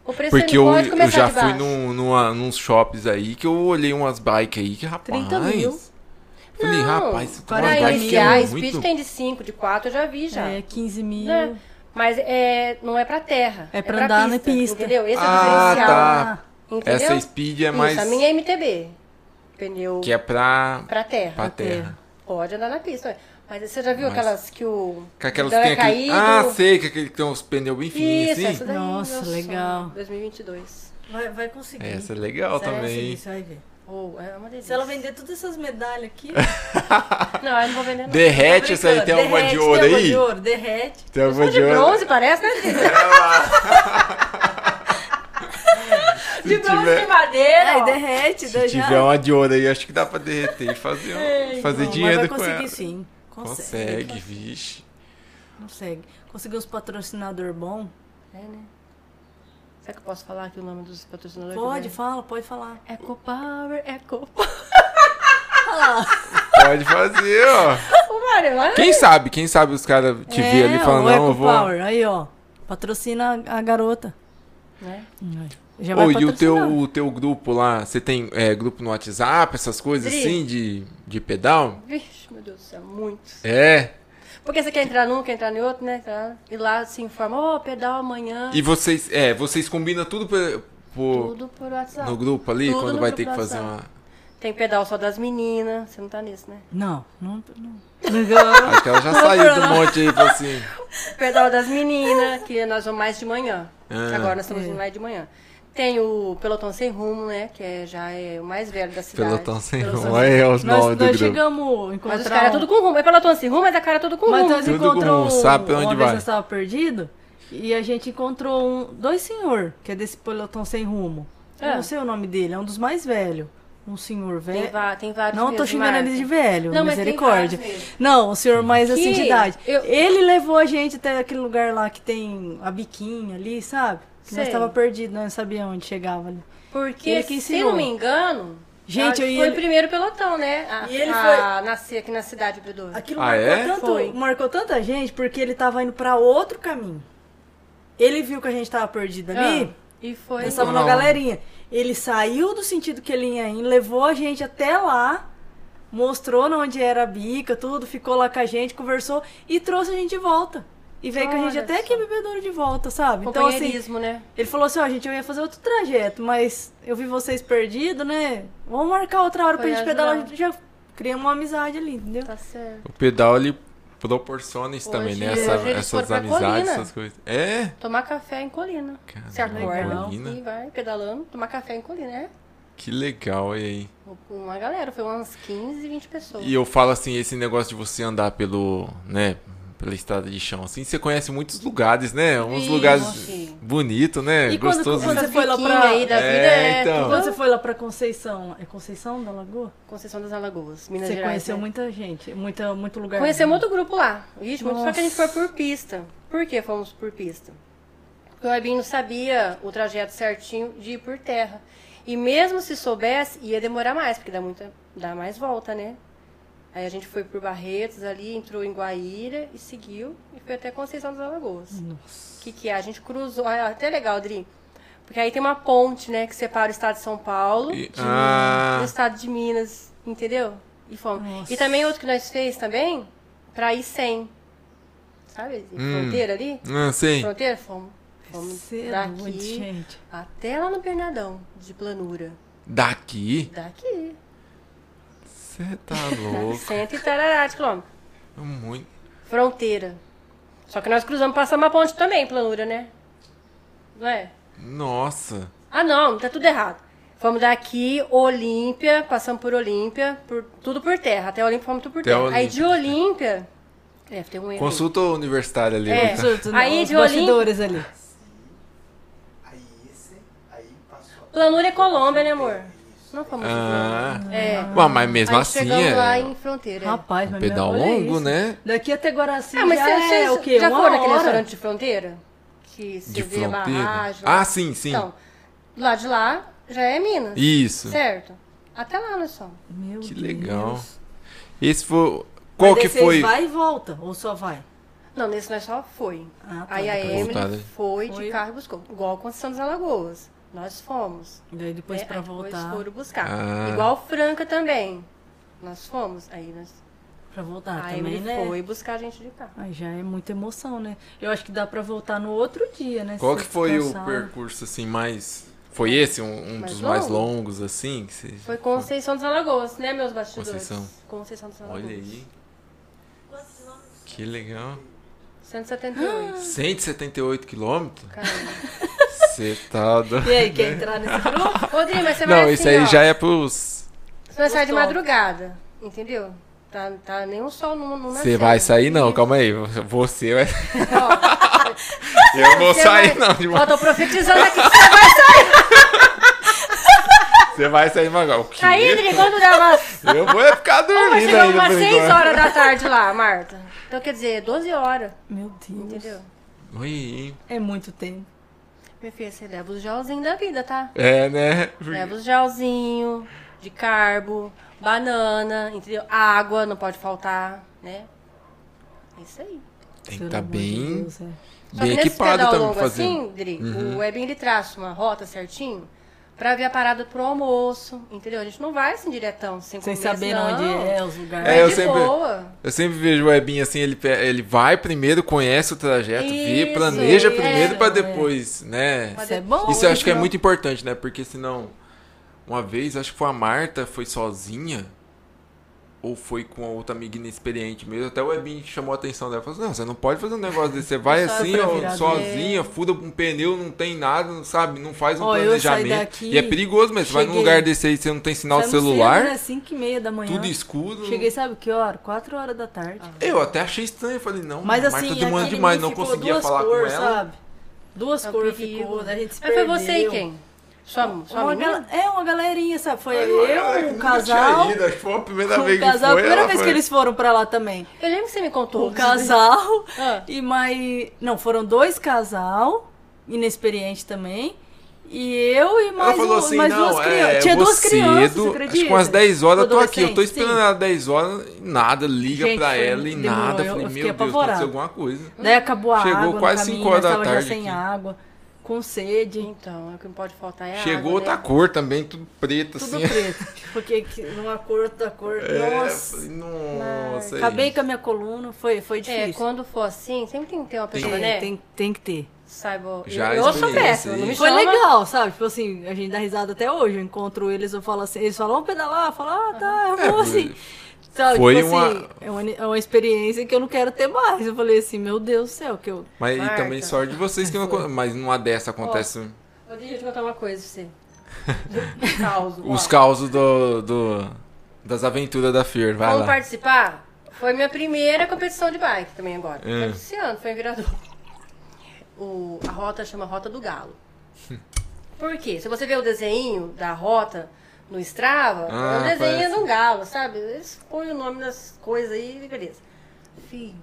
O preço Porque eu, pode eu já de fui num, numa, nos shops aí que eu olhei umas bikes aí que, rapaz. 30 mil. Falei, Não, rapaz, isso umas Quarenta bikes que iniciar, é Speed muito... tem de 5, de 4, eu já vi já. É 15 mil. Né? Mas é, não é pra terra. É pra andar na pista. Entendeu? Esse é o Ah, diferencial. tá. Entendeu? Essa Speed é Isso, mais... a minha é MTB. Pneu Que é pra, pra terra. pra terra. Pode andar na pista. Mas você já viu Mas- aquelas que o. Com aquelas que é tem aquele... caído? Ah, sei, que aquele que tem uns pneus bem fininhos Isso, assim. essa daí. Nossa, legal. sonho, 2022. Vai, vai conseguir. Essa é legal Sério? também. Você vai ver. Oh, é uma delícia. Se ela vender todas essas medalhas aqui. Não, eu não vou vender não. Derrete essa aí, tem alguma de derrete, ouro tem uma aí? de ouro, derrete. Tem alguma sou de ouro? bronze, parece, né? Cid? de bronze tiver- de madeira. Aí derrete, Se daí já. tiver uma de ouro aí, acho que dá pra derreter e fazer, um- É, fazer então, dinheiro com ela. conseguir sim. Consegue. Consegue, vixe. Consegue. Conseguir uns patrocinador bom? É, né? Será que eu posso falar aqui o nome dos patrocinadores? Pode, fala, pode falar. EcoPower, EcoPower. Pode fazer, ó. Ô, Mário, Quem sabe, quem sabe os caras te é, ver ali falando, o não, eu vou... EcoPower, Aí, ó. Patrocina a garota. Né? Já vai Ô, e o teu, o teu grupo lá, você tem é, grupo no WhatsApp, essas coisas Dri. assim, de, de pedal? Vixe, meu Deus do céu, muitos. É. Porque você quer entrar num, quer entrar em outro, né? Tá? E lá se informa, ó, pedal amanhã. E vocês, é, vocês combinam tudo por, por- Tudo por WhatsApp. no grupo ali, Tudo quando vai ter que fazer WhatsApp. uma... Tem pedal só das meninas. Você não tá nisso, né? Não, não, não. Acho que ela já saiu do monte aí, assim... Pedal das meninas, que nós vamos mais de manhã. Ah. Agora nós estamos É. indo mais de manhã. Tem o Pelotão Sem Rumo, né? Que é, já é o mais velho da cidade. Pelotão sem Pelotão rumo, aí é os Nós, nomes do nós grupo. chegamos encontrar... Mas os caras é tudo com rumo. É Pelotão Sem Rumo, mas a cara é tudo com Mas rumo. nós Tudo encontramos... com- sabe pra onde uma vai. vez nós estávamos perdidos e a gente encontrou um, dois senhor, que é desse pelotão sem rumo. Eu Ah. não sei o nome dele, é um dos mais velhos. Um senhor Tem, velho. va- tem vários Não tô xingando ele de velho, Não, mas tem misericórdia. Não, o senhor mais assim de Que idade. eu- Ele levou a gente até aquele lugar lá que tem a biquinha ali, sabe? Que nós Sei. tava perdido, nós não sabia onde chegava ali. Porque, Ele que se não me engano, Gente, eu eu- foi ele- o primeiro pelotão, né? A, E ele a nascer aqui na cidade de Bedouro. Aquilo Ah, marcou, é? tanto, Foi. marcou tanta gente porque ele tava indo pra outro caminho. Ele viu que a gente tava perdido ali, Ah, e foi. nós tava numa galerinha. Ele saiu do sentido que ele ia indo, levou a gente até lá, mostrou onde era a bica, tudo, ficou lá com a gente, conversou e trouxe a gente de volta. E veio com a gente Olha até só. aqui em Bebedouro de volta, sabe? Então, assim, né? ele falou assim, ó, gente, eu ia fazer outro trajeto, mas eu vi vocês perdidos, né? Vamos marcar outra hora pra Foi gente pedalar, a ajudar. gente já criamos uma amizade ali, entendeu? Tá certo. O pedal ele proporciona isso Hoje- também, né? hoje Essa- eles essas pra amizades, essas coisas. É? Tomar café em Colina. Caramba, Você acorda Colina. e vai pedalando, tomar café em Colina, né? Que legal, e aí? Uma galera, foi umas 15, 20 pessoas. E eu falo assim, esse negócio de você andar pelo, né, pela estrada de chão, assim, você conhece muitos lugares, né? Uns Ixi. lugares bonitos, né? E quando- Gostosos. quando- você foi lá pra- aí da vida É, é, então. Quando você foi lá pra Conceição, é Conceição da Lagoa? Conceição das Alagoas, Minas você Gerais. conheceu né? muita gente, muita, muito lugar. Conhecemos outro grupo lá. Ixi, muito só que a gente foi por pista. Por que fomos por pista? Porque o Ebinho não sabia o trajeto certinho de ir por terra. E mesmo se soubesse, ia demorar mais, porque dá, muita, dá mais volta, né? Aí a gente foi por Barretos ali, entrou em Guaíra e seguiu e foi até Conceição das Alagoas. Nossa. que, que é? A gente cruzou. Ah, até legal, Dri. Porque aí tem uma ponte, né, que separa o estado de São Paulo E- de- ah. do estado de Minas, entendeu? E fomos. Nossa. E também outro que nós fez também, pra ir sem. Sabe? Hum. Fronteira ali? Não sei. Fronteira, fomos. Fomos é daqui gente. até lá no Bernadão, de planura. Daqui? Daqui. Você tá louco. Cento e tarará de quilômetros. Muito. Fronteira. Só que nós cruzamos, passamos a ponte também, planura, né? Não é? Nossa. Ah, não, tá tudo errado. Fomos daqui, Olímpia, passamos por Olímpia, por, tudo por terra. Até Olímpia fomos tudo por Até terra. Aí Olímpia. de Olímpia. É, tem um erro. aí. Consulta o universitário ali. É. tá? Aí, de bastidores ali. Aí esse, aí passou a Planura é Colômbia, né, amor? Não fomos de Ah. É. Ué, mas mesmo Aí assim chegamos é lá em Fronteira. é. Rapaz, mas pedal longo, né? Daqui até Guaraci Ah, mas já vocês é o quê? já foram naquele restaurante de Fronteira? Que se De vê fronteira. barragem. Ah, sim, sim. Então, lá de lá já é Minas. Isso. Certo? Até lá nós somos. Meu Que Deus. legal. Esse foi. Qual Mas que foi? vai e volta? Ou só vai? Não, nesse nós só foi. Ah, tá. Aí a Emily foi, Foi. de carro e buscou. Igual a Conceição das Alagoas. Nós fomos. Daí depois né? pra Aí depois voltar. foram buscar. Ah. Igual Franca também. Nós fomos. Aí nós, Pra voltar a Ah, também, né? foi buscar a gente de carro. Aí já é muita emoção, né? Eu acho que dá pra voltar no outro dia, né? Qual que foi o percurso assim mais. Foi esse um, um Mais dos mais longo? longos assim? Que você... Foi Conceição dos Alagoas, né, meus bastidores? Conceição. Conceição dos Alagoas. Olha aí. Que legal. 178. 178 quilômetros? Caramba. Tá. do- E aí, quer entrar nesse grupo? Rodrigo, mas você vai Não, assim, isso aí ó, já é pros. Você vai sair de madrugada, entendeu? Tá, tá nenhum sol no, no Você vai sair não, calma aí. Você vai. Ó, Eu não vou você sair vai- não. De... Ó, tô profetizando aqui que você vai sair. Você vai sair magal. O quê? Aí, Dri, quando dá umas... Eu vou é ficar dormindo chegamos ainda umas por 6 enquanto. horas da tarde lá, Marta. Então, quer dizer, 12 horas, Meu Deus. entendeu? Oi. É muito tempo. Minha filha, você leva os gelzinhos da vida, tá? É, né? Leva os gelzinhos de carbo, banana, entendeu? Água não pode faltar, né? É isso aí. Tem que estar de bem, Deus, é. Só bem que nesse equipado pedal também longo pra fazer. assim, Dri, Uhum. o Webin ele traça uma rota certinho pra ver a parada pro almoço, entendeu? A gente não vai assim diretão, sem Sem comer, saber não. onde é os lugares. É, eu de sempre- boa. Eu sempre vejo o Webinho assim, ele, ele vai primeiro, conhece o trajeto, vê, Isso, planeja é. primeiro pra depois, né? Mas Isso é bom. Isso eu acho que é não. muito importante, né? Porque senão, uma vez, acho que foi a Marta, foi sozinha, ou foi com a outra amiga inexperiente mesmo, até o Webinho chamou a atenção dela, falou assim, não, você não pode fazer um negócio desse, você vai assim, ó, sozinha, fura um pneu, não tem nada, não sabe, não faz um Ó, planejamento. daqui, e é perigoso mesmo, você vai num lugar desse aí, você não tem sinal de celular, né? 5 e meia da manhã. tudo escuro. Cheguei, sabe que hora? 4 horas da tarde. Eu até achei estranho, eu falei, não, Mas a assim, Marta demorando aquele demais, não conseguia duas falar cor, com ela. Sabe? Duas É cores ficou, a gente se Mas foi perdeu. você e quem? Sua, sua Uma gal- É, uma galerinha, sabe? Foi eu, um nunca casal. tinha ido, acho que foi a primeira vez que casal, a foi. primeira ela vez foi. que eles foram pra lá também. Eu lembro que você me contou. Um casal Ah. e mais. Não, foram dois casal inexperiente também. E eu e mais, ela falou um- assim, mais não, duas é, crianças. eu Tinha duas crianças, cedo, acredita? acho que umas 10 horas eu tô aqui, eu tô esperando sim. ela 10 horas e nada, liga Gente, pra foi- ela e demorou, nada. eu- Eu falei, eu meu Deus, apavorada. aconteceu alguma coisa. Daí acabou a Chegou água quase caminho, cinco horas da tava já tarde sem aqui. água, com sede, Então, o que não pode faltar é Chegou água, outra né? cor também, tudo preto tudo assim. preto. Porque que- numa cor, outra cor. É, Nossa, nossa. acabei aí. com a minha coluna, foi, foi É, difícil. quando for assim, sempre tem que ter uma Tem, pessoa, né? tem, tem que ter. Saiba. Já eu, eu sou péssima, não me. Foi chama. legal, sabe? Tipo assim, a gente dá risada até hoje. Eu encontro eles, eu falo assim, eles falam, vamos pedalar? Eu falo, ah, tá, eu vou É, assim. Sabe, foi tipo uma- assim, é uma, é uma experiência que eu não quero ter mais. Eu falei assim, meu Deus do céu, que eu. Mas e Marca. também sorte de vocês que não. Mas numa dessa acontece Vou deixa eu te contar uma coisa pra você. Caos. os ó. causos do, do- das aventuras da Fear. Vai Vamos lá. participar? Foi minha primeira competição de bike também agora. É. Foi esse ano, foi em Viradouro. O, a rota chama Rota do Galo. Por quê? Se você vê o desenho da rota no Strava, Ah, é um desenho parece. de um galo, sabe? Eles põem o nome das coisas aí e beleza. Filho,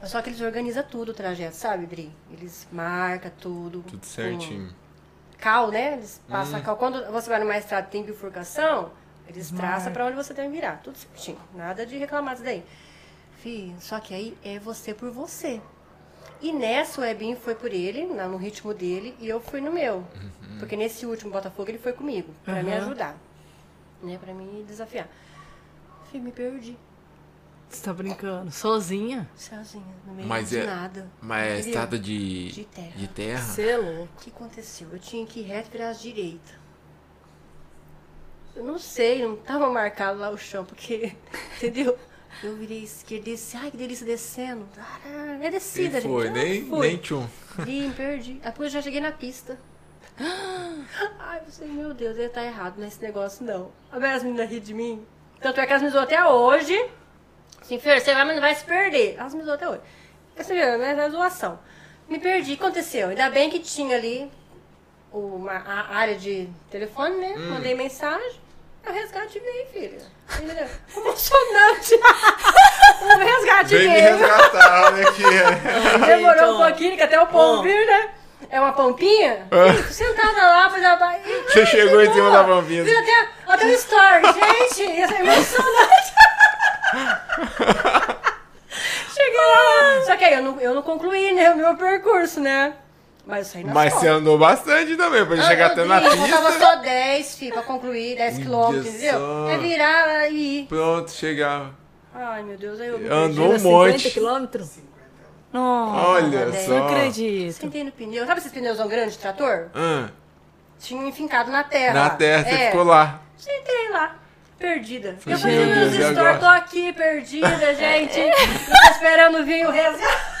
mas só que eles organizam tudo o trajeto, sabe, Dri? Eles marcam tudo. Tudo certinho. cal, né? Eles passam Hum. a cal. Quando você vai numa estrada e tem bifurcação, eles traçam pra onde você tem que virar. Tudo certinho. Nada de reclamar disso daí. Fih, só que aí é você por você. E nessa o Ebinho foi por ele, no ritmo dele, e eu fui no meu. Uhum. Porque nesse último Botafogo ele foi comigo, pra me Aham. ajudar. Né? Pra me desafiar. Fih, me perdi. Você tá brincando? Sozinha? Sozinha, no meio Mas de é- nada. Mas é estrada de, De terra. de terra? Você é louco. O que aconteceu? Eu tinha que ir reto e virar à direita. Eu não sei, não tava marcado lá o chão, porque, entendeu? Eu virei esquerda e disse, ai que delícia descendo. É E descida, foi, gente. Ah, nem, fui. nem tchum. Vi, me perdi. Aí depois eu já cheguei na pista. Ai, eu sei, meu Deus, ele tá errado nesse negócio, não. Aí as meninas ri de mim. Tanto é que elas me zoam até hoje. Assim, Fer, você vai, mas não vai se perder. Elas me zoam até hoje. Você viu, né? É zoação. Me perdi. O que aconteceu? Ainda bem que tinha ali uma, a área de telefone, né? Hum. Mandei mensagem. Eu resgate veio, filha. Entendeu? Emocionante. o resgate Vem me veio. resgatar, olha aqui. é. Demorou Gente, um pouquinho, que até o pombo Ó. vir, né? É uma pompinha? Fico sentada lá, pois ela vai. Você chegou em cima da pompinha. Fiz até, até um story, gente. Isso é emocionante. Cheguei lá. Só que aí eu não, eu não concluí, né? O meu percurso, né? Mas eu saí na Mas você andou bastante também, pra Ah, chegar até na Faltava pista. só 10, filho, pra concluir, 10 Olha quilômetros, entendeu? É virar e ir. Pronto, chegava. Ai, meu Deus, aí eu me Andou perdi. um monte. 50 quilômetros? Não, Olha Deus. não só. acredito. Sentei no pneu. Sabe esses pneuzão grandes de trator? Ah, Tinha enfincado na terra. na terra, você É. ficou lá. Sentei lá, perdida. Meu Eu falei, Deus, stories, agora? tô aqui, perdida, gente. Eu tô esperando vir o resgate.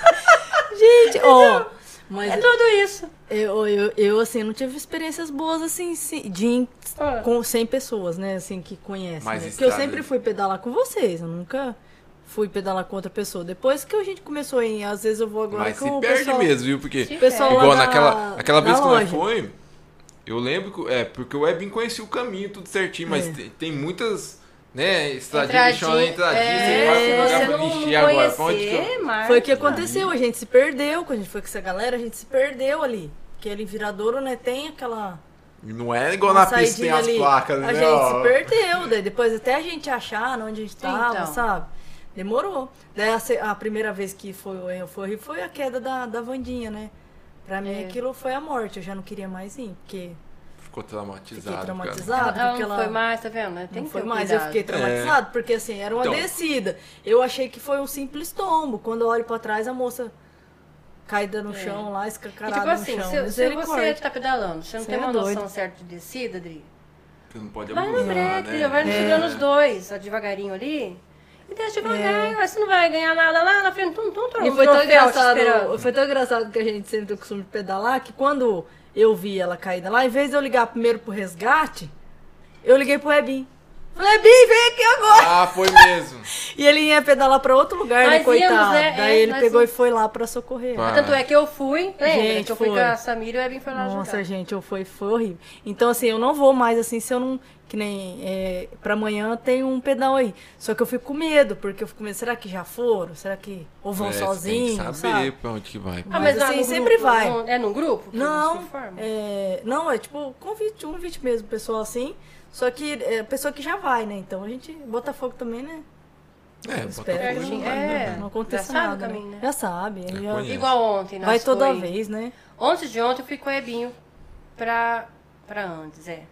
Gente, ó. Mas É tudo isso. eu, eu, eu, assim, não tive experiências boas, assim, de, Ah. com 100 pessoas, né, assim, que conhecem. Mas né? Porque eu sempre fui pedalar com vocês, eu nunca fui pedalar com outra pessoa. Depois que a gente começou em, às vezes eu vou agora Mas se com o perde pessoal... mesmo, viu? Porque Se pessoal igual da- naquela aquela da vez que nós loja. foi, eu lembro que é porque o Webin conhecia o caminho tudo certinho, mas É. tem, tem muitas, né, estradinhas, Entradinha. entradinha, É, você se lugar pra agora, pra onde que eu... Foi o que aconteceu, a gente se perdeu, quando a gente foi com essa galera, a gente se perdeu ali. Porque ali em Viradouro, né, tem aquela... Não é igual uma na pista tem as ali. placas, A né? gente ó. se perdeu, daí depois até a gente achar onde a gente tava, Então. sabe? Demorou. Daí a, se- a primeira vez que foi, eu fui, foi a queda da, da Vandinha, né? Pra mim É. aquilo foi a morte, eu já não queria mais ir, porque Ficou traumatizado. fiquei cara. traumatizada. Ela, ela porque não foi mais, tá vendo? né? Tem não que foi mais, eu cuidado. fiquei traumatizada, porque assim, era uma Então. descida. Eu achei que foi um simples tombo. Quando eu olho pra trás, a moça caída no É. chão lá, E escancarada tipo no assim, chão. se, se você tá pedalando, você não Você tem é uma noção doido. certa de descida, Adri, Você não pode vai no abusar, break, né? vai no É. os dois, ó, devagarinho ali. E deixa devagar, É. mas você não vai ganhar nada lá na frente, tum, tum, tum, E foi tão, engraçado, esperando. foi tão engraçado que a gente sempre tem o costume de pedalar que quando eu vi ela caída lá, em vez de eu ligar primeiro pro resgate, eu liguei pro Ebin. Falei, Ebin, vem aqui agora! Ah, foi mesmo. E ele ia pedalar pra outro lugar, né, Nós coitado. íamos, né? Daí É, ele pegou e íamos. foi lá pra socorrer. Vai. Tanto é que eu fui, lembra? Gente, que eu fui foi. com a Samira e o Ebin foi lá Nossa, ajudar. gente, eu foi, foi horrível. Então, assim, eu não vou mais assim se eu não. Que nem. É, pra amanhã tem um pedal aí. Só que eu fico com medo, porque eu fico com medo. Será que já foram? Será que. Ou vão É, você tem sozinhos? que saber sabe? pra onde que vai. Ah, Mas, lá assim, sempre grupo, vai. é num grupo? Não, é, não, é tipo convite, um convite mesmo, pessoal assim. Só que é pessoa que já vai, né? Então a gente. Botafogo também, né? É, Espera Botafogo que não não- vai, é. né? Não acontece Já sabe o nada. caminho, né? né? Já sabe. já conhece. Igual ontem, nós vai toda foi- vez, né? Ontem de ontem eu fui com o Ebinho pra, pra antes, é.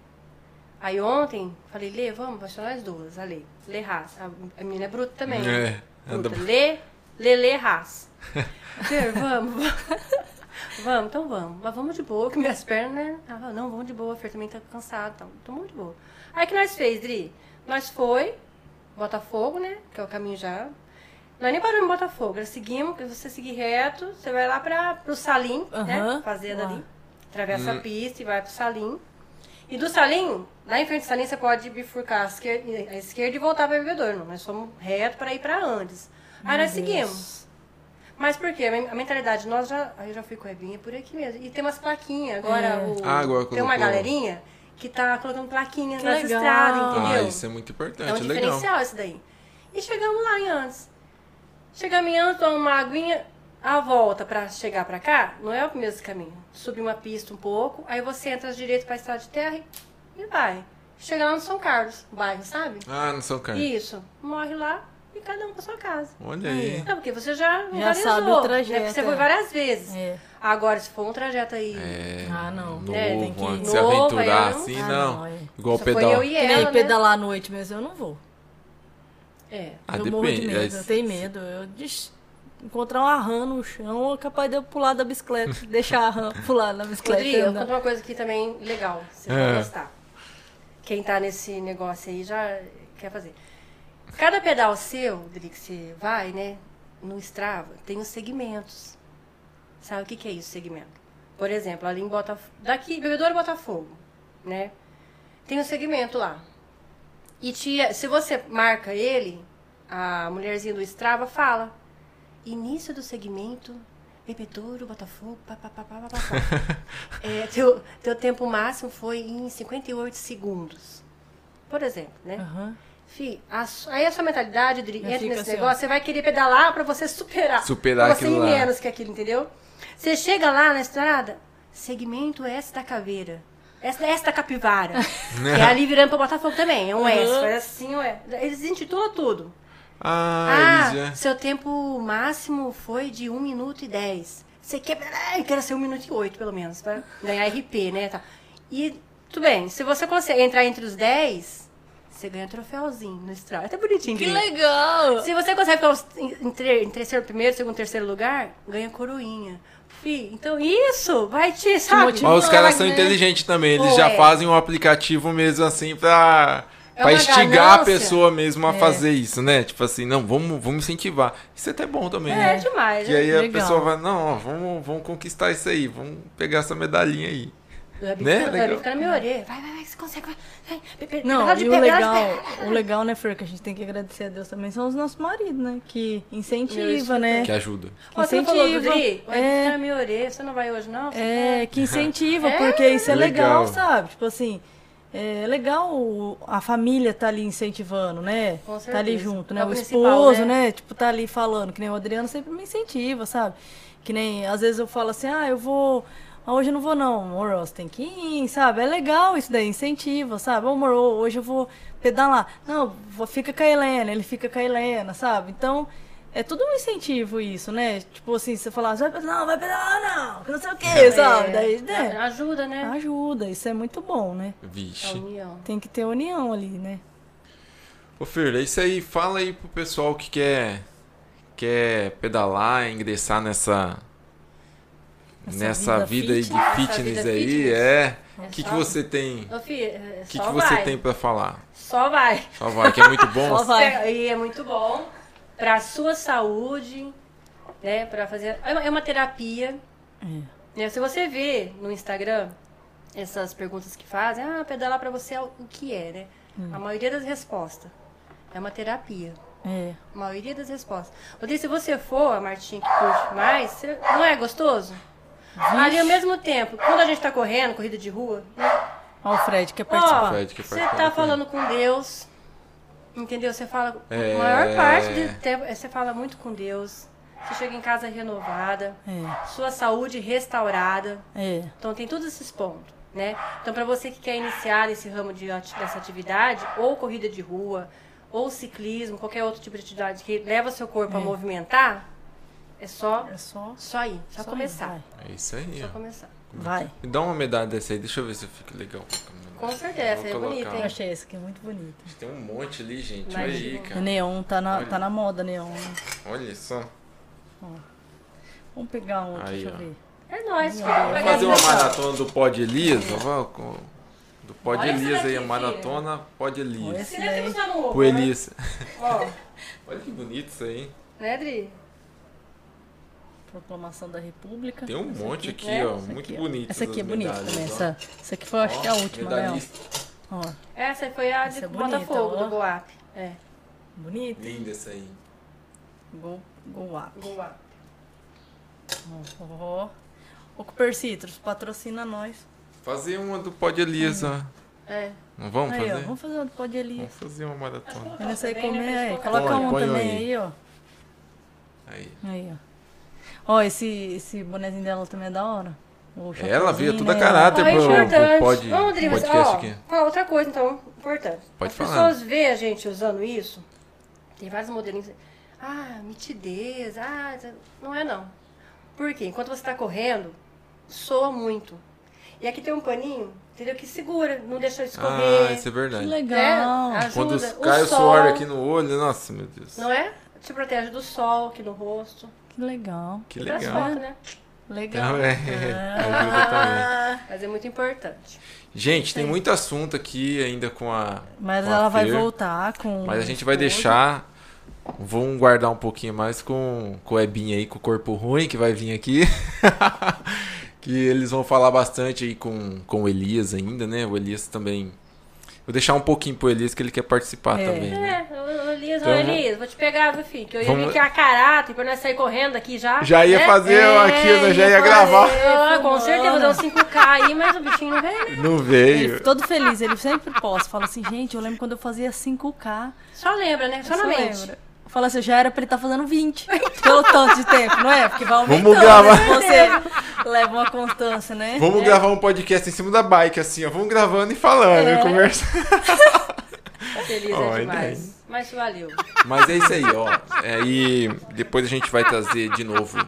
Aí ontem, falei, Lê, vamos, vai ser nós duas, a Lê. Lê raça. A, a menina é bruta também. né? É, anda- Bruta. Lê, Lê, Lê raça. Fer, vamos, vamos. Vamos, então vamos. Mas vamos de boa, que minhas pernas, né? Ah, não, vamos de boa, a Fer também tá cansado, então, então vamos de boa. Aí que nós fez, Dri? Nós foi, Botafogo, né? Que é o caminho já. Nós nem paramos em Botafogo, nós seguimos, que você seguir reto, você vai lá pra, pro Salim, né? Fazenda ali. Atravessa a pista e vai pro Salim. E do Salim, lá em frente do Salim, você pode bifurcar à esquerda, à esquerda e voltar para Bebedouro. Nós fomos reto para ir para Andes. Aí nós seguimos. Mas por quê? A men- a mentalidade, nós já. Aí eu já fui com a Ebinha por aqui mesmo. E tem umas plaquinhas. Agora, É. o, Ah, agora tem uma galerinha que tá colocando plaquinha Que nas legal. estradas, Ah, entendeu? isso é muito É um importante, legal. diferencial esse daí. E chegamos lá em Andes. Chegamos em Andes, tomamos uma aguinha, a volta pra chegar pra cá, não é o mesmo caminho. Subir uma pista um pouco, aí você entra direito pra estrada de terra e, e vai. Chega lá no São Carlos, bairro, sabe? Ah, não são carne. Isso. Morre lá e cada um pra sua casa. Olha aí. Não, porque você já Já sabe o né? trajeto, Porque Você é. foi várias vezes. É. Agora, se for um trajeto aí... É, Ah, não. Novo, É, tem que- de se Novo, aventurar não- assim, Ah, não. não, é. Igual só pedal. foi eu e ela, né? pedalar à noite mesmo, eu não vou. É. Ah, eu morro de depende. medo, é- eu tenho medo. Eu de encontrar uma rã no chão, é capaz de eu pular da bicicleta, deixar a rã pular na bicicleta. Rodrigo, eu conto uma coisa aqui também legal, você É. vai gostar. Quem tá nesse negócio aí já quer fazer. Cada pedal seu, Rodrigo, que você vai, né, no Strava, tem os segmentos. Sabe o que, que é isso, segmento? Por exemplo, ali em Botafogo, daqui, Bebedouro Botafogo, né, tem um segmento lá. E te, se você marca ele, a mulherzinha do Strava fala, início do segmento, Bebedouro, Botafogo, papapá, é, teu, teu tempo máximo foi em 58 segundos. Por exemplo, né? Aham. Fih, a aí a sua mentalidade, Dri, entra nesse assim, ó. negócio, você vai querer pedalar pra você superar. Superar você aquilo ir lá. menos que aquilo, entendeu? Você chega lá na estrada, segmento S da caveira. S, S da capivara. que é ali virando pra Botafogo também. É um S. Uhum. Faz assim, ué. Eles intitulam tudo. Ah, Ah, já... seu tempo máximo foi de 1 minuto e 10. Você quer. Quero ser 1 minuto e 8, pelo menos, pra ganhar RP, né? Tá. E, tudo bem, se você consegue entrar entre os 10, você ganha um troféuzinho no Strava. É até bonitinho. Que legal! Se você consegue ficar os- em, em tre- em terceiro, primeiro, segundo, terceiro lugar, ganha coroinha. Fih, então isso vai te, sabe? Mas os caras são né? inteligentes também. Eles Pô, já é. fazem um aplicativo mesmo assim pra, É pra instigar a ganância. pessoa mesmo É. a fazer isso, né? Tipo assim, não, vamos, vamos incentivar. Isso é até bom também, É né? demais. Que né? aí a Legal. pessoa vai, não, ó, vamos, vamos conquistar isso aí, vamos pegar essa medalhinha aí. Vai né? ficar- vai Legal. ficar na minha orelha. Vai, vai, vai, você consegue. Vai, Não, e o legal, o legal, né, Fer, que a gente tem que agradecer a Deus também, são os nossos maridos, né? Que incentiva, né? Que ajuda. Ó, Você não falou incentiva. Dri? Vai É. ficar na minha orelha. Você não vai hoje, não? É, que incentiva, É, porque isso é legal, legal. sabe? Tipo assim, é legal o- a família tá ali incentivando, né? Com Tá ali certeza. junto, É né? o O principal, esposo, né? né? Tipo, tá ali falando, que nem o Adriano sempre me incentiva, sabe? Que nem, às vezes eu falo assim, ah, eu vou... ah, hoje eu não vou não, amor, você tem que ir, sabe? É legal isso daí, incentiva, sabe? Ô, amor, hoje eu vou pedalar. Não, fica com a Helena, ele fica com a Helena, sabe? Então... É tudo um incentivo isso, né? Tipo assim, você falar, vai pedalar, não, vai pedalar não, que não sei o que, sabe? Daí, né? Ajuda, né? Ajuda, isso é muito bom, né? Vixe. união. Tem que ter união ali, né? Ô, Fer, é isso aí. Fala aí pro pessoal que quer, quer pedalar, ingressar nessa, Nessa nessa vida, vida de Essa fitness vida aí. fitness. É. O É que, que só- você tem? Ô, filho, é, O que, só que você vai. tem pra falar? Só vai. Só vai, que é muito bom. Só vai. E é muito bom pra sua saúde, né? Pra fazer. É uma, é uma terapia. Né? Se você vê no Instagram essas perguntas que fazem, ah, pedalar pra você é o que é, né? A maioria das respostas é uma terapia. É. A maioria das respostas. Rodrigo, se você for, a Martinha que curte mais, você- não é gostoso? Ali ao mesmo tempo, quando a gente tá correndo, corrida de rua, né? Ó, o Fred quer participar. Ó, Fred quer você participar tá do falando com Deus, entendeu? Você fala, É. a maior parte do tempo, é, você fala muito com Deus. Você chega em casa renovada, É, sua saúde restaurada. é. Então tem todos esses pontos, né? Então para você que quer iniciar nesse ramo de dessa atividade, ou corrida de rua, ou ciclismo, qualquer outro tipo de atividade que leva seu corpo a movimentar, é só É só. só ir, só, só começar. Vai. É isso aí, Só começar. vai. Me dá uma medalha dessa aí, deixa eu ver se fica legal. Com certeza, Vou é bonito, hein? Eu achei essa aqui muito bonita. Tem um monte ali, gente. Olha aí, O cara. neon tá na, Olha. tá na moda, neon. né? Olha só. Vamos pegar um aqui, Aí, deixa eu ó. ver. É nóis, filho. Vamos Pegar fazer uma maratona do Pod Elias, ó, vamos com- do Pod Olha essa Elias aí, a maratona Pod Olha Elias. esse Você deve ter daí. gostado no ovo, O né? Elias. Ó, Olha que bonito isso aí. né, Adri? Proclamação da República. Tem um Essa monte aqui, né? ó. Essa muito aqui, ó. bonito. Essa aqui é bonita medalhas, também. ó. Essa, essa aqui foi, acho que é a Ó, última, né? ó. Ó, Essa foi a de Essa é bonita, Botafogo, ó. do Goap. É, bonita. Linda essa aí. Go, go up. Goap. Ó, ó. Ô, Cooper Citrus, patrocina nós. Fazer uma do Pod Elias, ó. É. Não vamos Aí, ó, fazer? vamos fazer uma do Pode ali. Vamos fazer uma maratona. Aí Bem, né, comer pra aí. Coloca Põe, um põe também aí. aí, ó. Aí. Aí, ó. Ó, esse, esse bonezinho dela também é da hora. O Ela veio chapeuzinho, tudo a né? caráter Ó, é pro, importante. pro pod, Vamos, Adri, mas, podcast ó, aqui. falar outra coisa, então, importante. Pode As falar. pessoas veem a gente usando isso, tem vários modelinhos. Ah, nitidez, ah, não é não. Por quê? Enquanto você está correndo, soa muito. E aqui tem um paninho, entendeu? Que segura, não deixa escorrer. Ah, isso é Que verdade. legal. né? Quando cai o sol, suor aqui no olho, nossa, meu Deus. Não é? Te protege do sol aqui no rosto. Que legal. Que legal. né? Legal. É, ajuda também. Mas é muito importante. Gente, tem muito assunto aqui ainda com a. Mas com a ela vai Fer, voltar com. Mas a gente vai deixar. Vamos guardar um pouquinho mais com, com o Ebinha aí, com o corpo ruim, que vai vir aqui. que eles vão falar bastante aí com, com o Elias ainda, né? O Elias também. Vou deixar um pouquinho pro Elias que ele quer participar É. também. Né? É, ô, ô, Elias, Então, ô, Elias, vou te pegar, meu filho, que eu ia vamos- vir aqui a caráter pra nós sair correndo aqui já. Já ia né? fazer É, aqui, eu já ia gravar. Ah, com certeza, vou dar um 5K aí, mas o bichinho não veio? Não Ele veio. todo feliz, ele sempre posta. Fala assim, gente, eu lembro quando eu fazia 5K. Só lembra, né? Só na Você mente. lembra? Fala assim, já era pra ele estar fazendo 20. Pelo tanto de tempo, não é? Porque vai aumentando. Vamos gravar. né? Você leva uma constância, né? Vamos gravar um podcast em cima da bike, assim, ó. Vamos gravando e falando, É. e conversa. Feliz Ó, é demais. Mas valeu. Mas é isso aí, ó. É, e depois a gente vai trazer de novo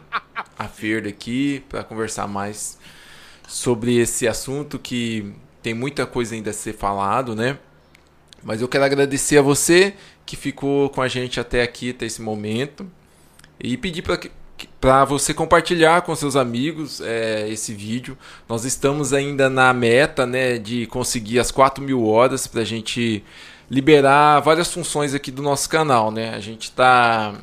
a Fer aqui para conversar mais sobre esse assunto que tem muita coisa ainda a ser falado, né? Mas eu quero agradecer a você que ficou com a gente até aqui, até esse momento. E pedir para para você compartilhar com seus amigos é, esse vídeo. Nós estamos ainda na meta né, de conseguir as 4 mil horas para a gente liberar várias funções aqui do nosso canal. Né? A gente está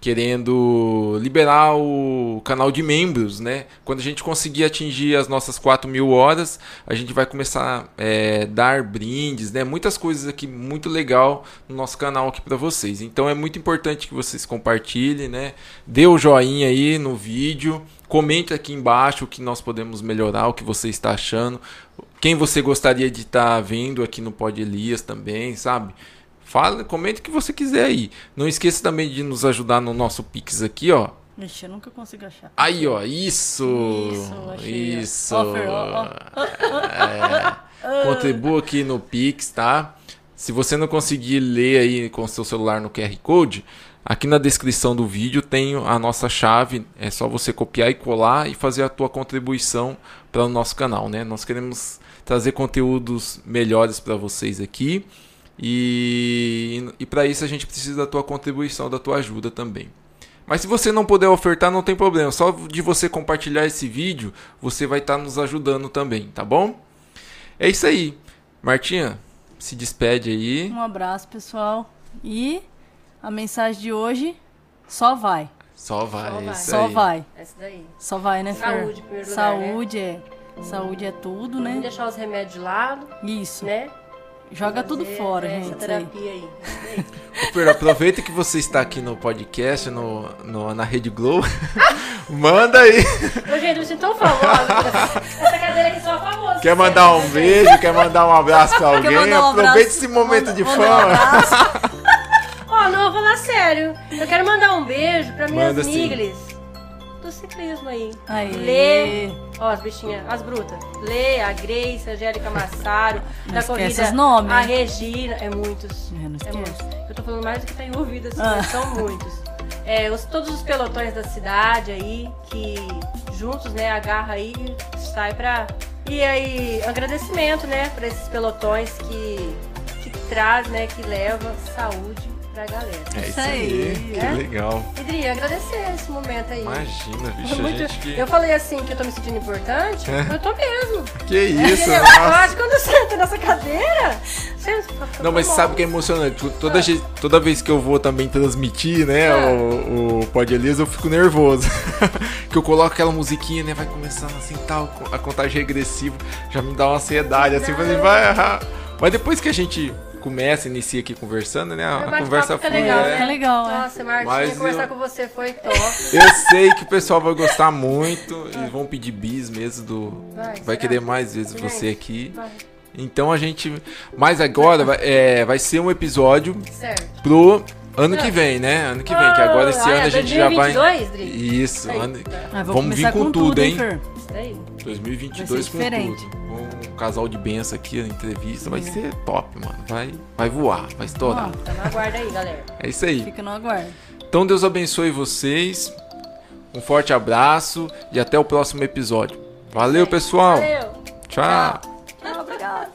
querendo liberar o canal de membros, né? Quando a gente conseguir atingir as nossas 4 mil horas, a gente vai começar a é, dar brindes, né? Muitas coisas aqui muito legal no nosso canal aqui para vocês. Então é muito importante que vocês compartilhem, né? Dê o joinha aí no vídeo, comente aqui embaixo o que nós podemos melhorar, o que você está achando, quem você gostaria de estar vendo aqui no Pod Elias também, sabe? Fala, comente o que você quiser aí. Não esqueça também de nos ajudar no nosso Pix aqui, ó. Ixi, eu nunca consigo achar. Aí, ó, isso. Isso, achei. Isso. Ó, Fer, ó, É. Contribua aqui no Pix, tá? Se você não conseguir ler aí com o seu celular no QR Code, aqui na descrição do vídeo tem a nossa chave. É só você copiar e colar e fazer a tua contribuição para o nosso canal, né? Nós queremos trazer conteúdos melhores para vocês aqui. E, e para isso a gente precisa da tua contribuição, da tua ajuda também. Mas se você não puder ofertar, não tem problema. Só de você compartilhar esse vídeo, você vai estar nos ajudando também, tá bom? É isso aí. Martinha, se despede aí. Um abraço, pessoal. E a mensagem de hoje só vai. Só vai. Só é vai. isso Só aí. vai. Essa daí. Só vai, né, Fer? Saúde, primeiro lugar, Saúde é. Saúde é tudo, Não né? deixar os remédios de lado, Isso. né? Joga tudo Fazer fora, essa gente. isso aí. terapia aí. Cooper, aproveita que você está aqui no podcast, no, no- na Rede Globo. Manda aí. Ô, gente, eu me sinto tão famosa. Essa cadeira aqui só é famosa. Quer mandar um beijo, quer mandar um abraço pra alguém? um Aproveita abraço? esse momento Manda- de um fama. Ó, não, eu vou falar sério. Eu quero mandar um beijo pra minhas Manda sim. Do ciclismo aí. Aê. Lê, ó, as bichinhas, as brutas. Lê, a Grace, a Angélica Massaro, da esquece corrida. A? Regina, é muitos. É, não É muitos. Eu tô falando mais do que tá envolvido, assim, Ah. são muitos. É, os- todos os pelotões da cidade aí, que juntos, né, agarra aí e sai pra. E aí, agradecimento, né, pra esses pelotões que, que traz, né, que leva saúde pra galera. É isso Isso aí, aí. que É? legal. Idri, agradecer esse momento aí. Imagina, bicho, Muito- gente que... Eu falei assim que eu tô me sentindo importante, É. eu tô mesmo. Que isso? Eu nossa. acho que quando eu sento nessa cadeira, você Não, mas sabe o que é emocionante? Tipo, Toda, ge- toda vez que eu vou também transmitir, né, Ah. o, o Pod Elias, eu fico nervoso. que eu coloco aquela musiquinha, né, vai começando assim, tal, a contagem regressiva, já me dá uma ansiedade, assim, falei, vai errar. Mas depois que a gente começa, inicia aqui conversando, né, a, a conversa fica flui, legal, né? né? É legal, né? Nossa, Martinha, Mas conversar eu- com você foi top. Eu sei que o pessoal vai gostar muito, eles vão pedir bis mesmo do... Vai, Vai querer mais vezes você aqui. Vai. Então a gente... Mas agora vai, é, vai ser um episódio Certo. pro ano que vem, né? Ano que vem, que agora esse Ah, ano é a gente já vai. 2022, Dri? Isso, Aí, ano... Ah, vamos vir começar com, tudo, hein? Fer? Isso daí. 2022 com tudo. Um casal de benção aqui na entrevista. Vai ser top, mano. Vai, vai voar, vai estourar. Fica tá no aguardo aí, galera. É isso aí. Fica no aguardo. Então Deus abençoe vocês. Um forte abraço e até o próximo episódio. Valeu, pessoal. Valeu. Tchau. Tchau, obrigado.